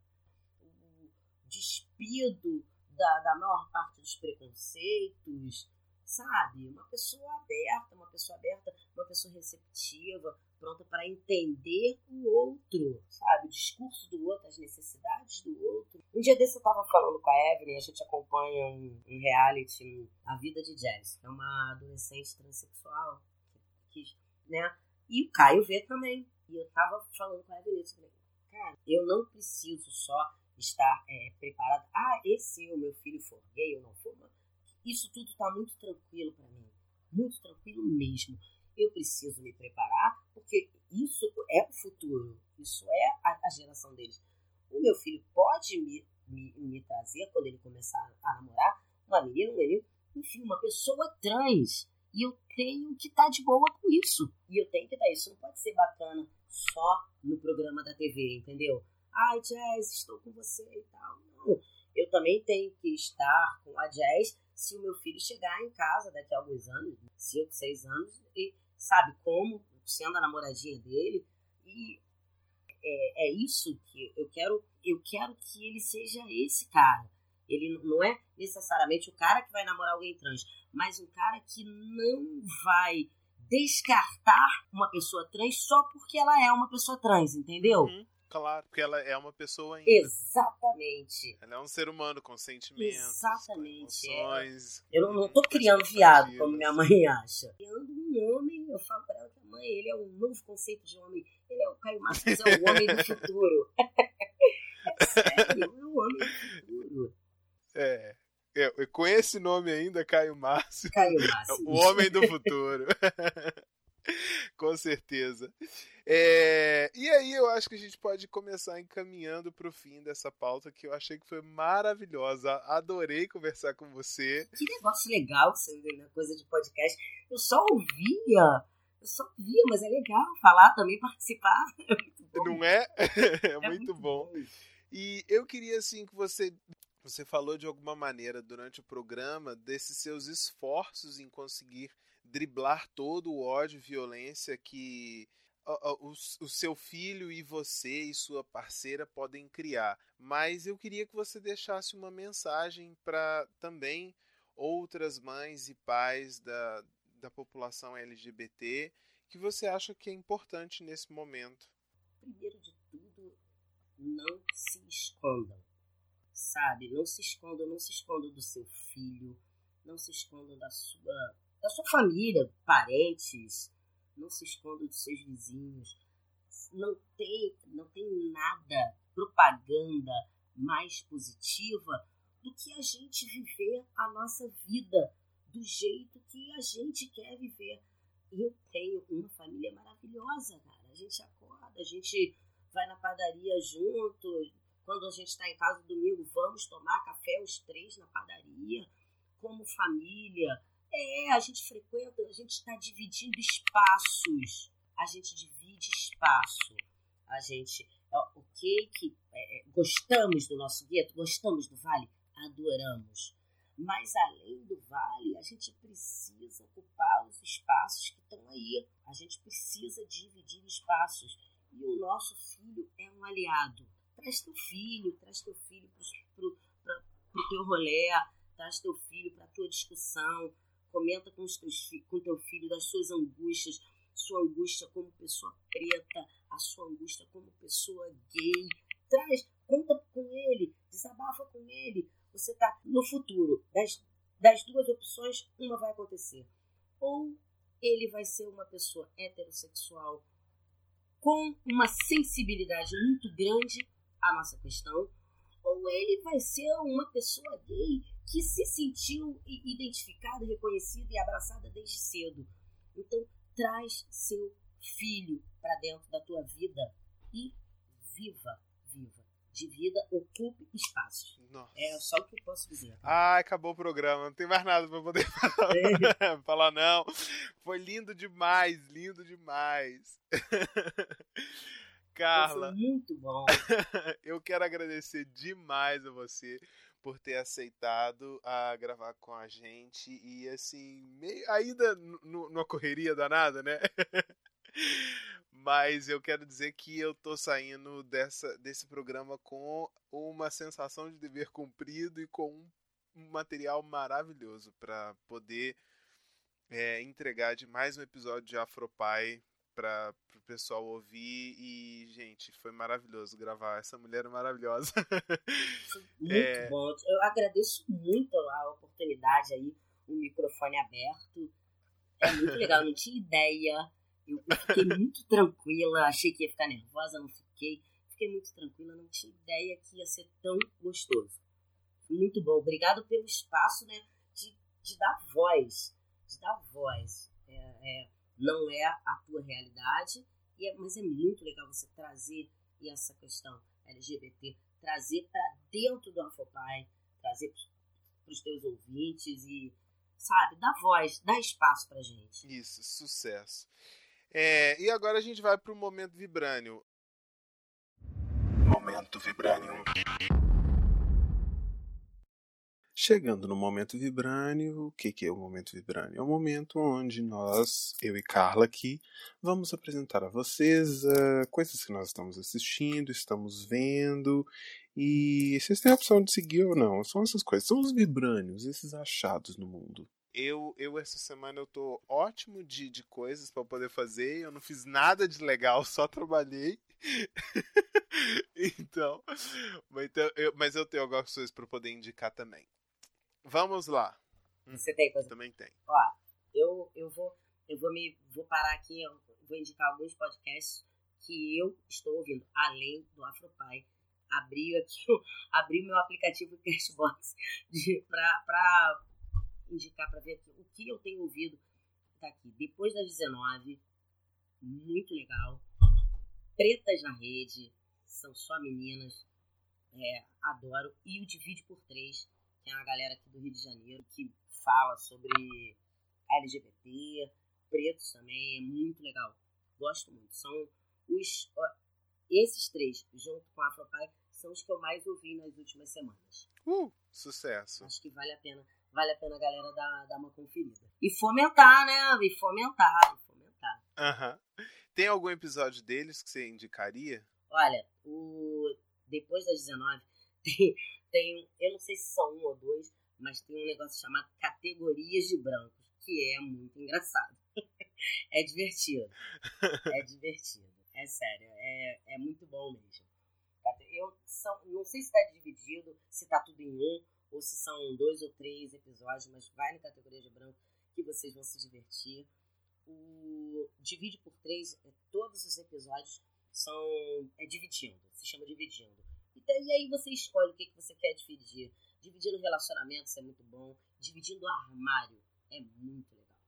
[SPEAKER 2] O despido da, da maior parte dos preconceitos, sabe? Uma pessoa aberta, uma pessoa aberta, uma pessoa receptiva, pronta para entender o outro, sabe? O discurso do outro, as necessidades do outro. Um dia desse eu estava falando com a Evelyn, a gente acompanha um, um reality, A Vida de Jazz, que é uma adolescente transexual que, que né? E o Caio vê também. E eu tava falando com a falei, cara, eu não preciso só estar é, preparado. Ah, esse o meu filho for gay ou não for, isso tudo está muito tranquilo para mim. Muito tranquilo mesmo. Eu preciso me preparar, porque isso é o futuro. Isso é a, a geração deles. O meu filho pode me, me, me, trazer, quando ele começar a namorar, uma menina, um menino, enfim, uma pessoa trans. E eu tenho que estar tá de boa com isso. E eu tenho que estar. Tá, isso não pode ser bacana só no programa da TV, entendeu? Ai, Jazz, estou com você e tal. Não. Eu também tenho que estar com a Jazz se o meu filho chegar em casa daqui a alguns anos, 5, 6 anos, e sabe como, sendo a namoradinha dele. E é, é isso que eu quero. Eu quero que ele seja esse cara. Ele não é necessariamente o cara que vai namorar alguém trans, mas um cara que não vai descartar uma pessoa trans só porque ela é uma pessoa trans, entendeu?
[SPEAKER 1] Uhum. Claro, porque ela é uma pessoa ainda.
[SPEAKER 2] Exatamente.
[SPEAKER 1] Ela é um ser humano com sentimentos,
[SPEAKER 2] Exatamente.
[SPEAKER 1] Com é. emoções.
[SPEAKER 2] É. Eu não, tô criando viado, como minha mãe acha. Criando um homem, eu falo pra ela que a mãe, ele é um novo conceito de homem. Ele é o Caio Márcio, é o homem do futuro. é sério, é o homem do futuro.
[SPEAKER 1] É. É, com esse nome ainda, Caio Márcio.
[SPEAKER 2] Caio Márcio.
[SPEAKER 1] O homem do futuro. com certeza. É, e aí eu acho que a gente pode começar encaminhando para o fim dessa pauta que eu achei que foi maravilhosa. Adorei conversar com você.
[SPEAKER 2] Que negócio legal que você vê na coisa de podcast. Eu só ouvia. Eu só ouvia, mas é legal falar também, participar.
[SPEAKER 1] É Não é? é, é muito, muito bom. bom. E eu queria assim que você você falou de alguma maneira durante o programa desses seus esforços em conseguir driblar todo o ódio e violência que o, o, seu filho e você e sua parceira podem criar. Mas eu queria que você deixasse uma mensagem para também outras mães e pais da, da população LGBT que você acha que é importante nesse momento.
[SPEAKER 2] Primeiro de tudo, não se escondam sabe? Não se escondam, não se escondam do seu filho, não se escondam da sua, da sua família, parentes, não se escondam dos seus vizinhos. Não tem, não tem nada, propaganda mais positiva do que a gente viver a nossa vida do jeito que a gente quer viver. Eu tenho uma família maravilhosa, cara. A gente acorda, a gente vai na padaria junto, quando a gente está em casa domingo, vamos tomar café os três na padaria, como família. É, a gente frequenta, a gente está dividindo espaços. A gente divide espaço. A gente, o que que é, é, gostamos do nosso gueto, gostamos do vale, adoramos. Mas além do vale, a gente precisa ocupar os espaços que estão aí. A gente precisa dividir espaços. E o nosso filho é um aliado. Traz teu filho, traz teu filho para o teu rolê, traz teu filho para a tua discussão, comenta com, os teus, com teu filho das suas angústias, sua angústia como pessoa preta, a sua angústia como pessoa gay. Traz, conta com ele, desabafa com ele. Você está no futuro. Das, das duas opções, uma vai acontecer. Ou ele vai ser uma pessoa heterossexual com uma sensibilidade muito grande à nossa questão, ou ele vai ser uma pessoa gay que se sentiu identificada, reconhecida e abraçada desde cedo. Então, traz seu filho para dentro da tua vida e viva, viva. De vida, ocupe espaços. Nossa. É só o que eu posso dizer.
[SPEAKER 1] Ah, acabou o programa. Não tem mais nada para poder falar. É. falar, não. Foi lindo demais, lindo demais. Carla.
[SPEAKER 2] Foi muito bom.
[SPEAKER 1] eu quero agradecer demais a você por ter aceitado a gravar com a gente e assim, meio, ainda numa correria danada, né? Mas eu quero dizer que eu tô saindo dessa, desse programa com uma sensação de dever cumprido e com um material maravilhoso para poder é, entregar de mais um episódio de Afropai para o pessoal ouvir e, gente, foi maravilhoso gravar. Essa mulher é maravilhosa.
[SPEAKER 2] Muito é... bom. Eu agradeço muito a oportunidade aí, o microfone aberto. É muito legal, eu não tinha ideia. Eu, fiquei muito tranquila, achei que ia ficar nervosa, não fiquei. Fiquei muito tranquila, não tinha ideia que ia ser tão gostoso. Muito bom. Obrigado pelo espaço, né? De, de dar voz. De dar voz. É, é, não é a tua realidade, e é, mas é muito legal você trazer essa questão LGBT, trazer para dentro do Afopai, trazer para os teus ouvintes e, sabe, dar voz, dar espaço para gente.
[SPEAKER 1] Isso, sucesso. É, e agora a gente vai para o momento vibrânio. Momento vibrânio. Chegando no momento vibrânio, o que, que é o momento vibrânio? É o momento onde nós, eu e Carla aqui, vamos apresentar a vocês uh, coisas que nós estamos assistindo, estamos vendo, e vocês têm a opção de seguir ou não. São essas coisas, são os vibrânios, esses achados no mundo. Eu, eu essa semana eu tô ótimo de, de coisas para poder fazer, eu não fiz nada de legal, só trabalhei. então, mas, então eu, mas eu tenho algumas coisas para poder indicar também. Vamos lá.
[SPEAKER 2] Hum, Você tem coisa?
[SPEAKER 1] Também tem.
[SPEAKER 2] Ó, eu, eu vou eu vou me vou parar aqui, eu vou indicar alguns podcasts que eu estou ouvindo, além do Afropai. Abri aqui, abri meu aplicativo Cashbox para indicar para ver aqui, o que eu tenho ouvido. Tá aqui, depois das 19, muito legal. Pretas na rede, são só meninas, é, adoro. E o Divide por Três, tem uma galera aqui do Rio de Janeiro que fala sobre LGBT, pretos também, é muito legal. Gosto muito. São os. Ó, esses três, junto com a Afropai, são os que eu mais ouvi nas últimas semanas.
[SPEAKER 1] Uh, sucesso.
[SPEAKER 2] Acho que vale a pena, vale a pena a galera dar, dar uma conferida. E fomentar, né? E fomentar, e fomentar.
[SPEAKER 1] Aham. Tem algum episódio deles que você indicaria?
[SPEAKER 2] Olha, o Depois das 19 tem, tem, eu não sei se são um ou dois, mas tem um negócio chamado categorias de brancos, que é muito engraçado. é divertido. É divertido. É sério, é, é muito bom mesmo. Eu são, não sei se está dividido, se está tudo em um, ou se são dois ou três episódios, mas vai na categoria de branco que vocês vão se divertir. O divide por três, é, todos os episódios são é dividindo, se chama dividindo. Então, e aí você escolhe o que, que você quer dividir. Dividindo relacionamentos é muito bom. Dividindo armário é muito legal.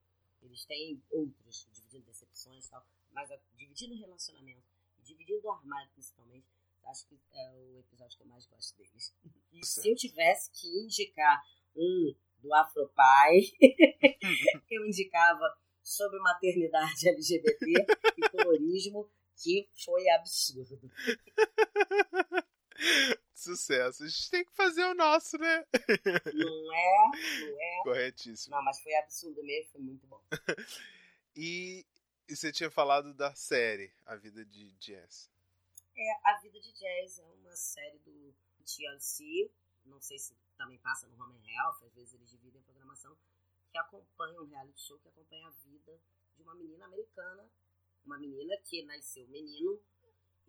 [SPEAKER 2] Eles têm outros, dividindo decepções e tal. Mas a, dividindo relacionamento e dividindo armário principalmente, acho que é o episódio que eu mais gosto deles. E se eu tivesse que indicar um do Afropai, eu indicava sobre maternidade LGBT e colorismo, que foi absurdo.
[SPEAKER 1] Sucesso. A gente tem que fazer o nosso, né?
[SPEAKER 2] Não é? Não é?
[SPEAKER 1] Corretíssimo.
[SPEAKER 2] Não, mas foi absurdo mesmo, foi muito bom.
[SPEAKER 1] e, e você tinha falado da série A Vida de Jazz.
[SPEAKER 2] É, A Vida de Jazz é uma série do TLC, não sei se também passa no Home Health, às vezes eles dividem a programação, que acompanha um reality show que acompanha a vida de uma menina americana, uma menina que nasceu menino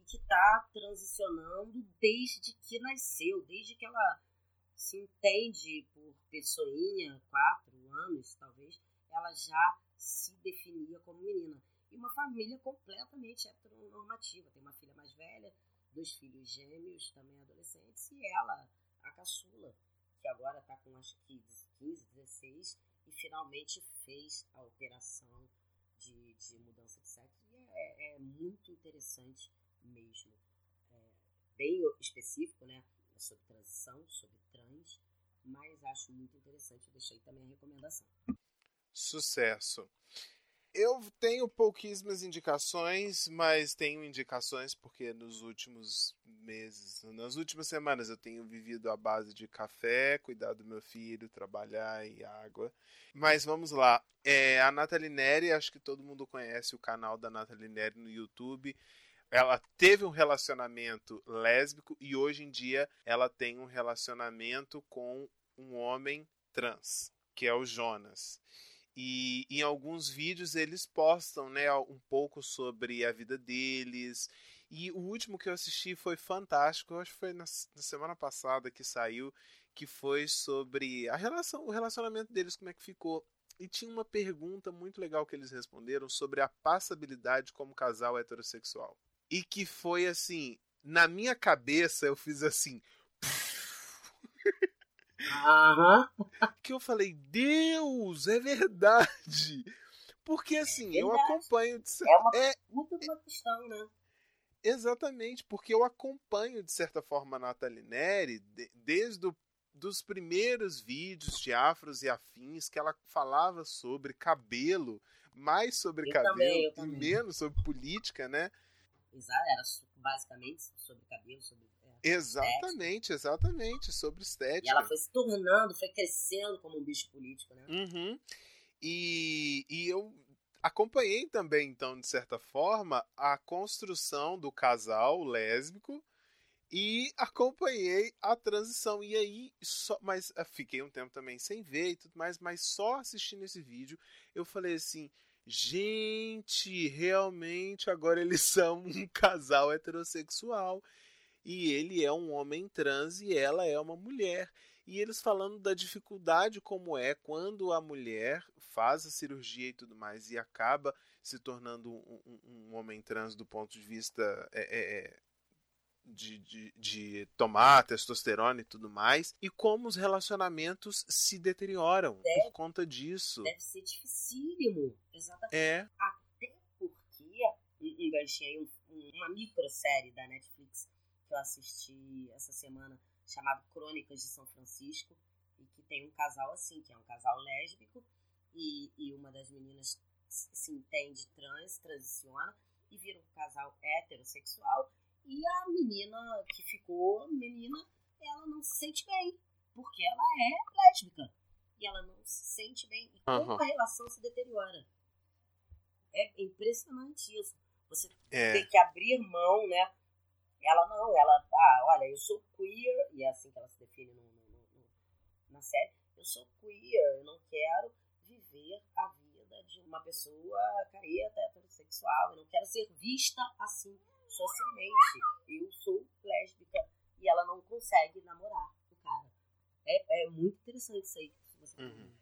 [SPEAKER 2] que está transicionando desde que nasceu, desde que ela se entende por pessoinha, quatro anos talvez, ela já se definia como menina. E uma família completamente heteronormativa. Tem uma filha mais velha, dois filhos gêmeos, também adolescentes, e ela, a caçula, que agora está com acho que 15, 16, e finalmente fez a operação de, de mudança de sexo. E é, é muito interessante mesmo. É bem específico, né? Sobre transição, sobre trans, mas acho muito interessante. Deixei também a recomendação.
[SPEAKER 1] Sucesso. Eu tenho pouquíssimas indicações, mas tenho indicações porque nos últimos meses, nas últimas semanas, eu tenho vivido à base de café, cuidar do meu filho, trabalhar e água. Mas vamos lá. É, a Nathalie Neri, acho que todo mundo conhece o canal da Nathalie Neri no YouTube. Ela teve um relacionamento lésbico e hoje em dia ela tem um relacionamento com um homem trans, que é o Jonas. E em alguns vídeos eles postam né, um pouco sobre a vida deles. E o último que eu assisti foi fantástico, eu acho que foi na, na semana passada que saiu, que foi sobre a relação, o relacionamento deles, como é que ficou. E tinha uma pergunta muito legal que eles responderam sobre a passabilidade como casal heterossexual. E que foi assim, na minha cabeça eu fiz assim.
[SPEAKER 2] Aham.
[SPEAKER 1] Que eu falei, Deus, é verdade. Porque assim,
[SPEAKER 2] É
[SPEAKER 1] eu
[SPEAKER 2] verdade.
[SPEAKER 1] acompanho. De... cer-
[SPEAKER 2] É uma
[SPEAKER 1] É,
[SPEAKER 2] uma questão, né?
[SPEAKER 1] exatamente, porque eu acompanho, de certa forma, a Nathalie Neri de- desde o, dos primeiros vídeos de afros e afins que ela falava sobre cabelo, mais sobre
[SPEAKER 2] Eu
[SPEAKER 1] cabelo
[SPEAKER 2] também, eu
[SPEAKER 1] e menos sobre política, né?
[SPEAKER 2] Exato, era basicamente sobre cabelo, sobre. é,
[SPEAKER 1] Exatamente, exatamente, sobre
[SPEAKER 2] E
[SPEAKER 1] estética.
[SPEAKER 2] ela foi se tornando, foi crescendo como um bicho político, né?
[SPEAKER 1] Uhum. E, e eu acompanhei também, então, de certa forma, a construção do casal lésbico e acompanhei a transição. E aí, só, mas ah, fiquei um tempo também sem ver e tudo mais, mas só assistindo esse vídeo, eu falei assim. Gente, realmente agora eles são um casal heterossexual. E ele é um homem trans e ela é uma mulher. E eles falando da dificuldade como é quando a mulher faz a cirurgia e tudo mais e acaba se tornando um, um- um homem trans do ponto de vista é, é, é, de, de, de tomar testosterona e tudo mais, e como os relacionamentos se deterioram por conta disso.
[SPEAKER 2] Deve ser dificílimo. Exatamente.
[SPEAKER 1] É,
[SPEAKER 2] Até porque, um, um ganchinho aí, um- um- uma microsérie da Netflix que eu assisti essa semana, chamado Crônicas de São Francisco, e que tem um casal assim, que é um casal lésbico, e, e uma das meninas se se entende trans, transiciona, e vira um casal heterossexual, e a menina que ficou menina, ela não se sente bem, porque ela é lésbica. E ela não se sente bem. E como
[SPEAKER 1] Aham.
[SPEAKER 2] a relação se deteriora. É impressionante isso. Você
[SPEAKER 1] é.
[SPEAKER 2] tem que abrir mão, né? Ela não, ela, ah, olha, eu sou queer, e é assim que ela se define no- no- no- na série. Eu sou queer, eu não quero viver a vida de uma pessoa careta, heterossexual, eu não quero ser vista assim socialmente. Eu sou lésbica e ela não consegue namorar o cara. É, é muito interessante isso aí que você
[SPEAKER 1] Uhum.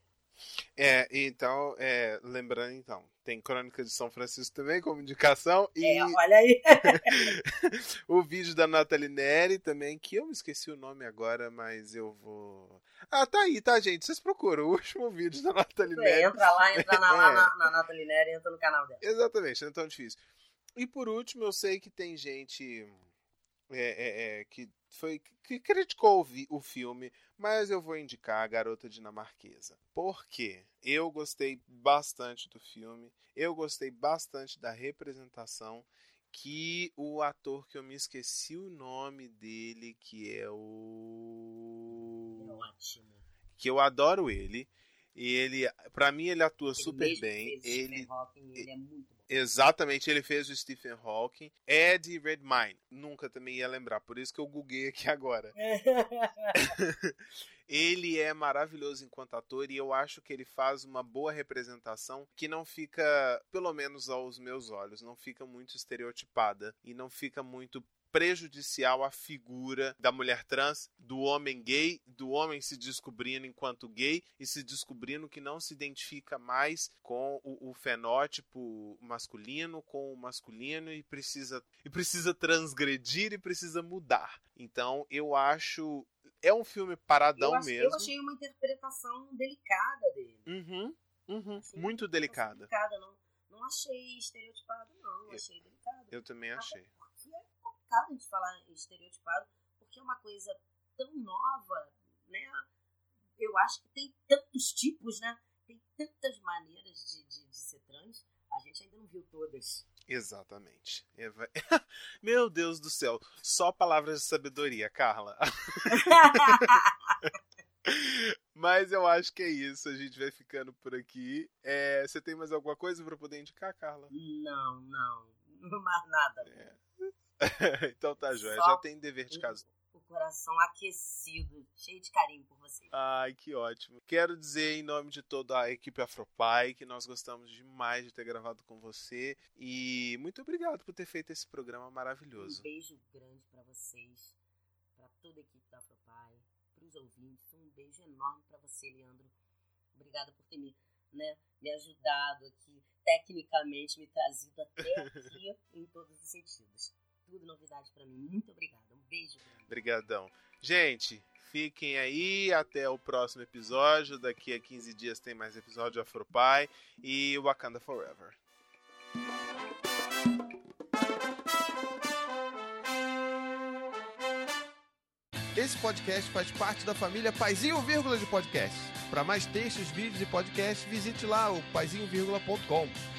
[SPEAKER 1] É, então, é, lembrando então, tem Crônica de São Francisco também como indicação e
[SPEAKER 2] É, olha aí.
[SPEAKER 1] o vídeo da Nathalie Neri também, que eu me esqueci o nome agora, mas eu vou. Ah, tá aí, tá, gente? Vocês procuram o último vídeo da Nathalie Neri.
[SPEAKER 2] entra lá, entra na, lá
[SPEAKER 1] É.
[SPEAKER 2] na, na Nathalie Neri, entra no canal dela.
[SPEAKER 1] Exatamente, não é tão difícil. E por último, eu sei que tem gente é, é, é, que foi que criticou o, vi- o filme, mas eu vou indicar a Garota Dinamarquesa. Por quê? Eu gostei bastante do filme, eu gostei bastante da representação que o ator que eu me esqueci o nome dele, que é o.
[SPEAKER 2] Ótimo.
[SPEAKER 1] Que eu adoro ele. E ele, para mim, ele atua
[SPEAKER 2] Ele
[SPEAKER 1] super bem. Ele,
[SPEAKER 2] Hawking, ele é muito.
[SPEAKER 1] Exatamente, ele fez o Stephen Hawking. Ed Redmayne, nunca também ia lembrar, por isso que eu googlei aqui agora. Ele é maravilhoso enquanto ator e eu acho que ele faz uma boa representação que não fica, pelo menos aos meus olhos, não fica muito estereotipada e não fica muito prejudicial à figura da mulher trans, do homem gay, do homem se descobrindo enquanto gay e se descobrindo que não se identifica mais com o, o fenótipo masculino, com o masculino e precisa e precisa transgredir e precisa mudar. Então eu acho é um filme paradão
[SPEAKER 2] eu, ach-
[SPEAKER 1] mesmo.
[SPEAKER 2] eu achei uma interpretação delicada dele.
[SPEAKER 1] Uhum, uhum,
[SPEAKER 2] Achei
[SPEAKER 1] muito delicada.
[SPEAKER 2] delicada, não, não achei estereotipado, não.
[SPEAKER 1] Eu-
[SPEAKER 2] Achei delicado.
[SPEAKER 1] Eu também achei.
[SPEAKER 2] Porque é complicado a gente falar estereotipado, porque é uma coisa tão nova, né? Eu acho que tem tantos tipos, né? Tem tantas maneiras de, de, de ser trans. A gente ainda não viu todas.
[SPEAKER 1] Exatamente. Meu Deus do céu, só palavras de sabedoria, Carla. Mas eu acho que é isso, a gente vai ficando por aqui. É, você tem mais alguma coisa para poder indicar, Carla?
[SPEAKER 2] não, não. Mais nada.
[SPEAKER 1] então tá, joia.
[SPEAKER 2] Só-
[SPEAKER 1] Já tem dever de casa.
[SPEAKER 2] O coração aquecido, cheio de carinho por você.
[SPEAKER 1] Ai, que ótimo. Quero dizer em nome de toda a equipe Afropai que nós gostamos demais de ter gravado com você e muito obrigado por ter feito esse programa maravilhoso.
[SPEAKER 2] Um beijo grande pra vocês, pra toda a equipe da Afropai, pros ouvintes. Um beijo enorme pra você, Leandro. Obrigada por ter me, né, me ajudado aqui, tecnicamente, me trazido até aqui em todos os sentidos. Tudo novidade pra mim. Muito obrigada. Um beijo grande.
[SPEAKER 1] Obrigadão. Gente, fiquem aí até o próximo episódio. Daqui a 15 dias tem mais episódio Afropai e Wakanda Forever.
[SPEAKER 3] Esse podcast faz parte da família Paizinho Vírgula de Podcast. Para mais textos, vídeos e podcasts, visite lá o paizinho.com.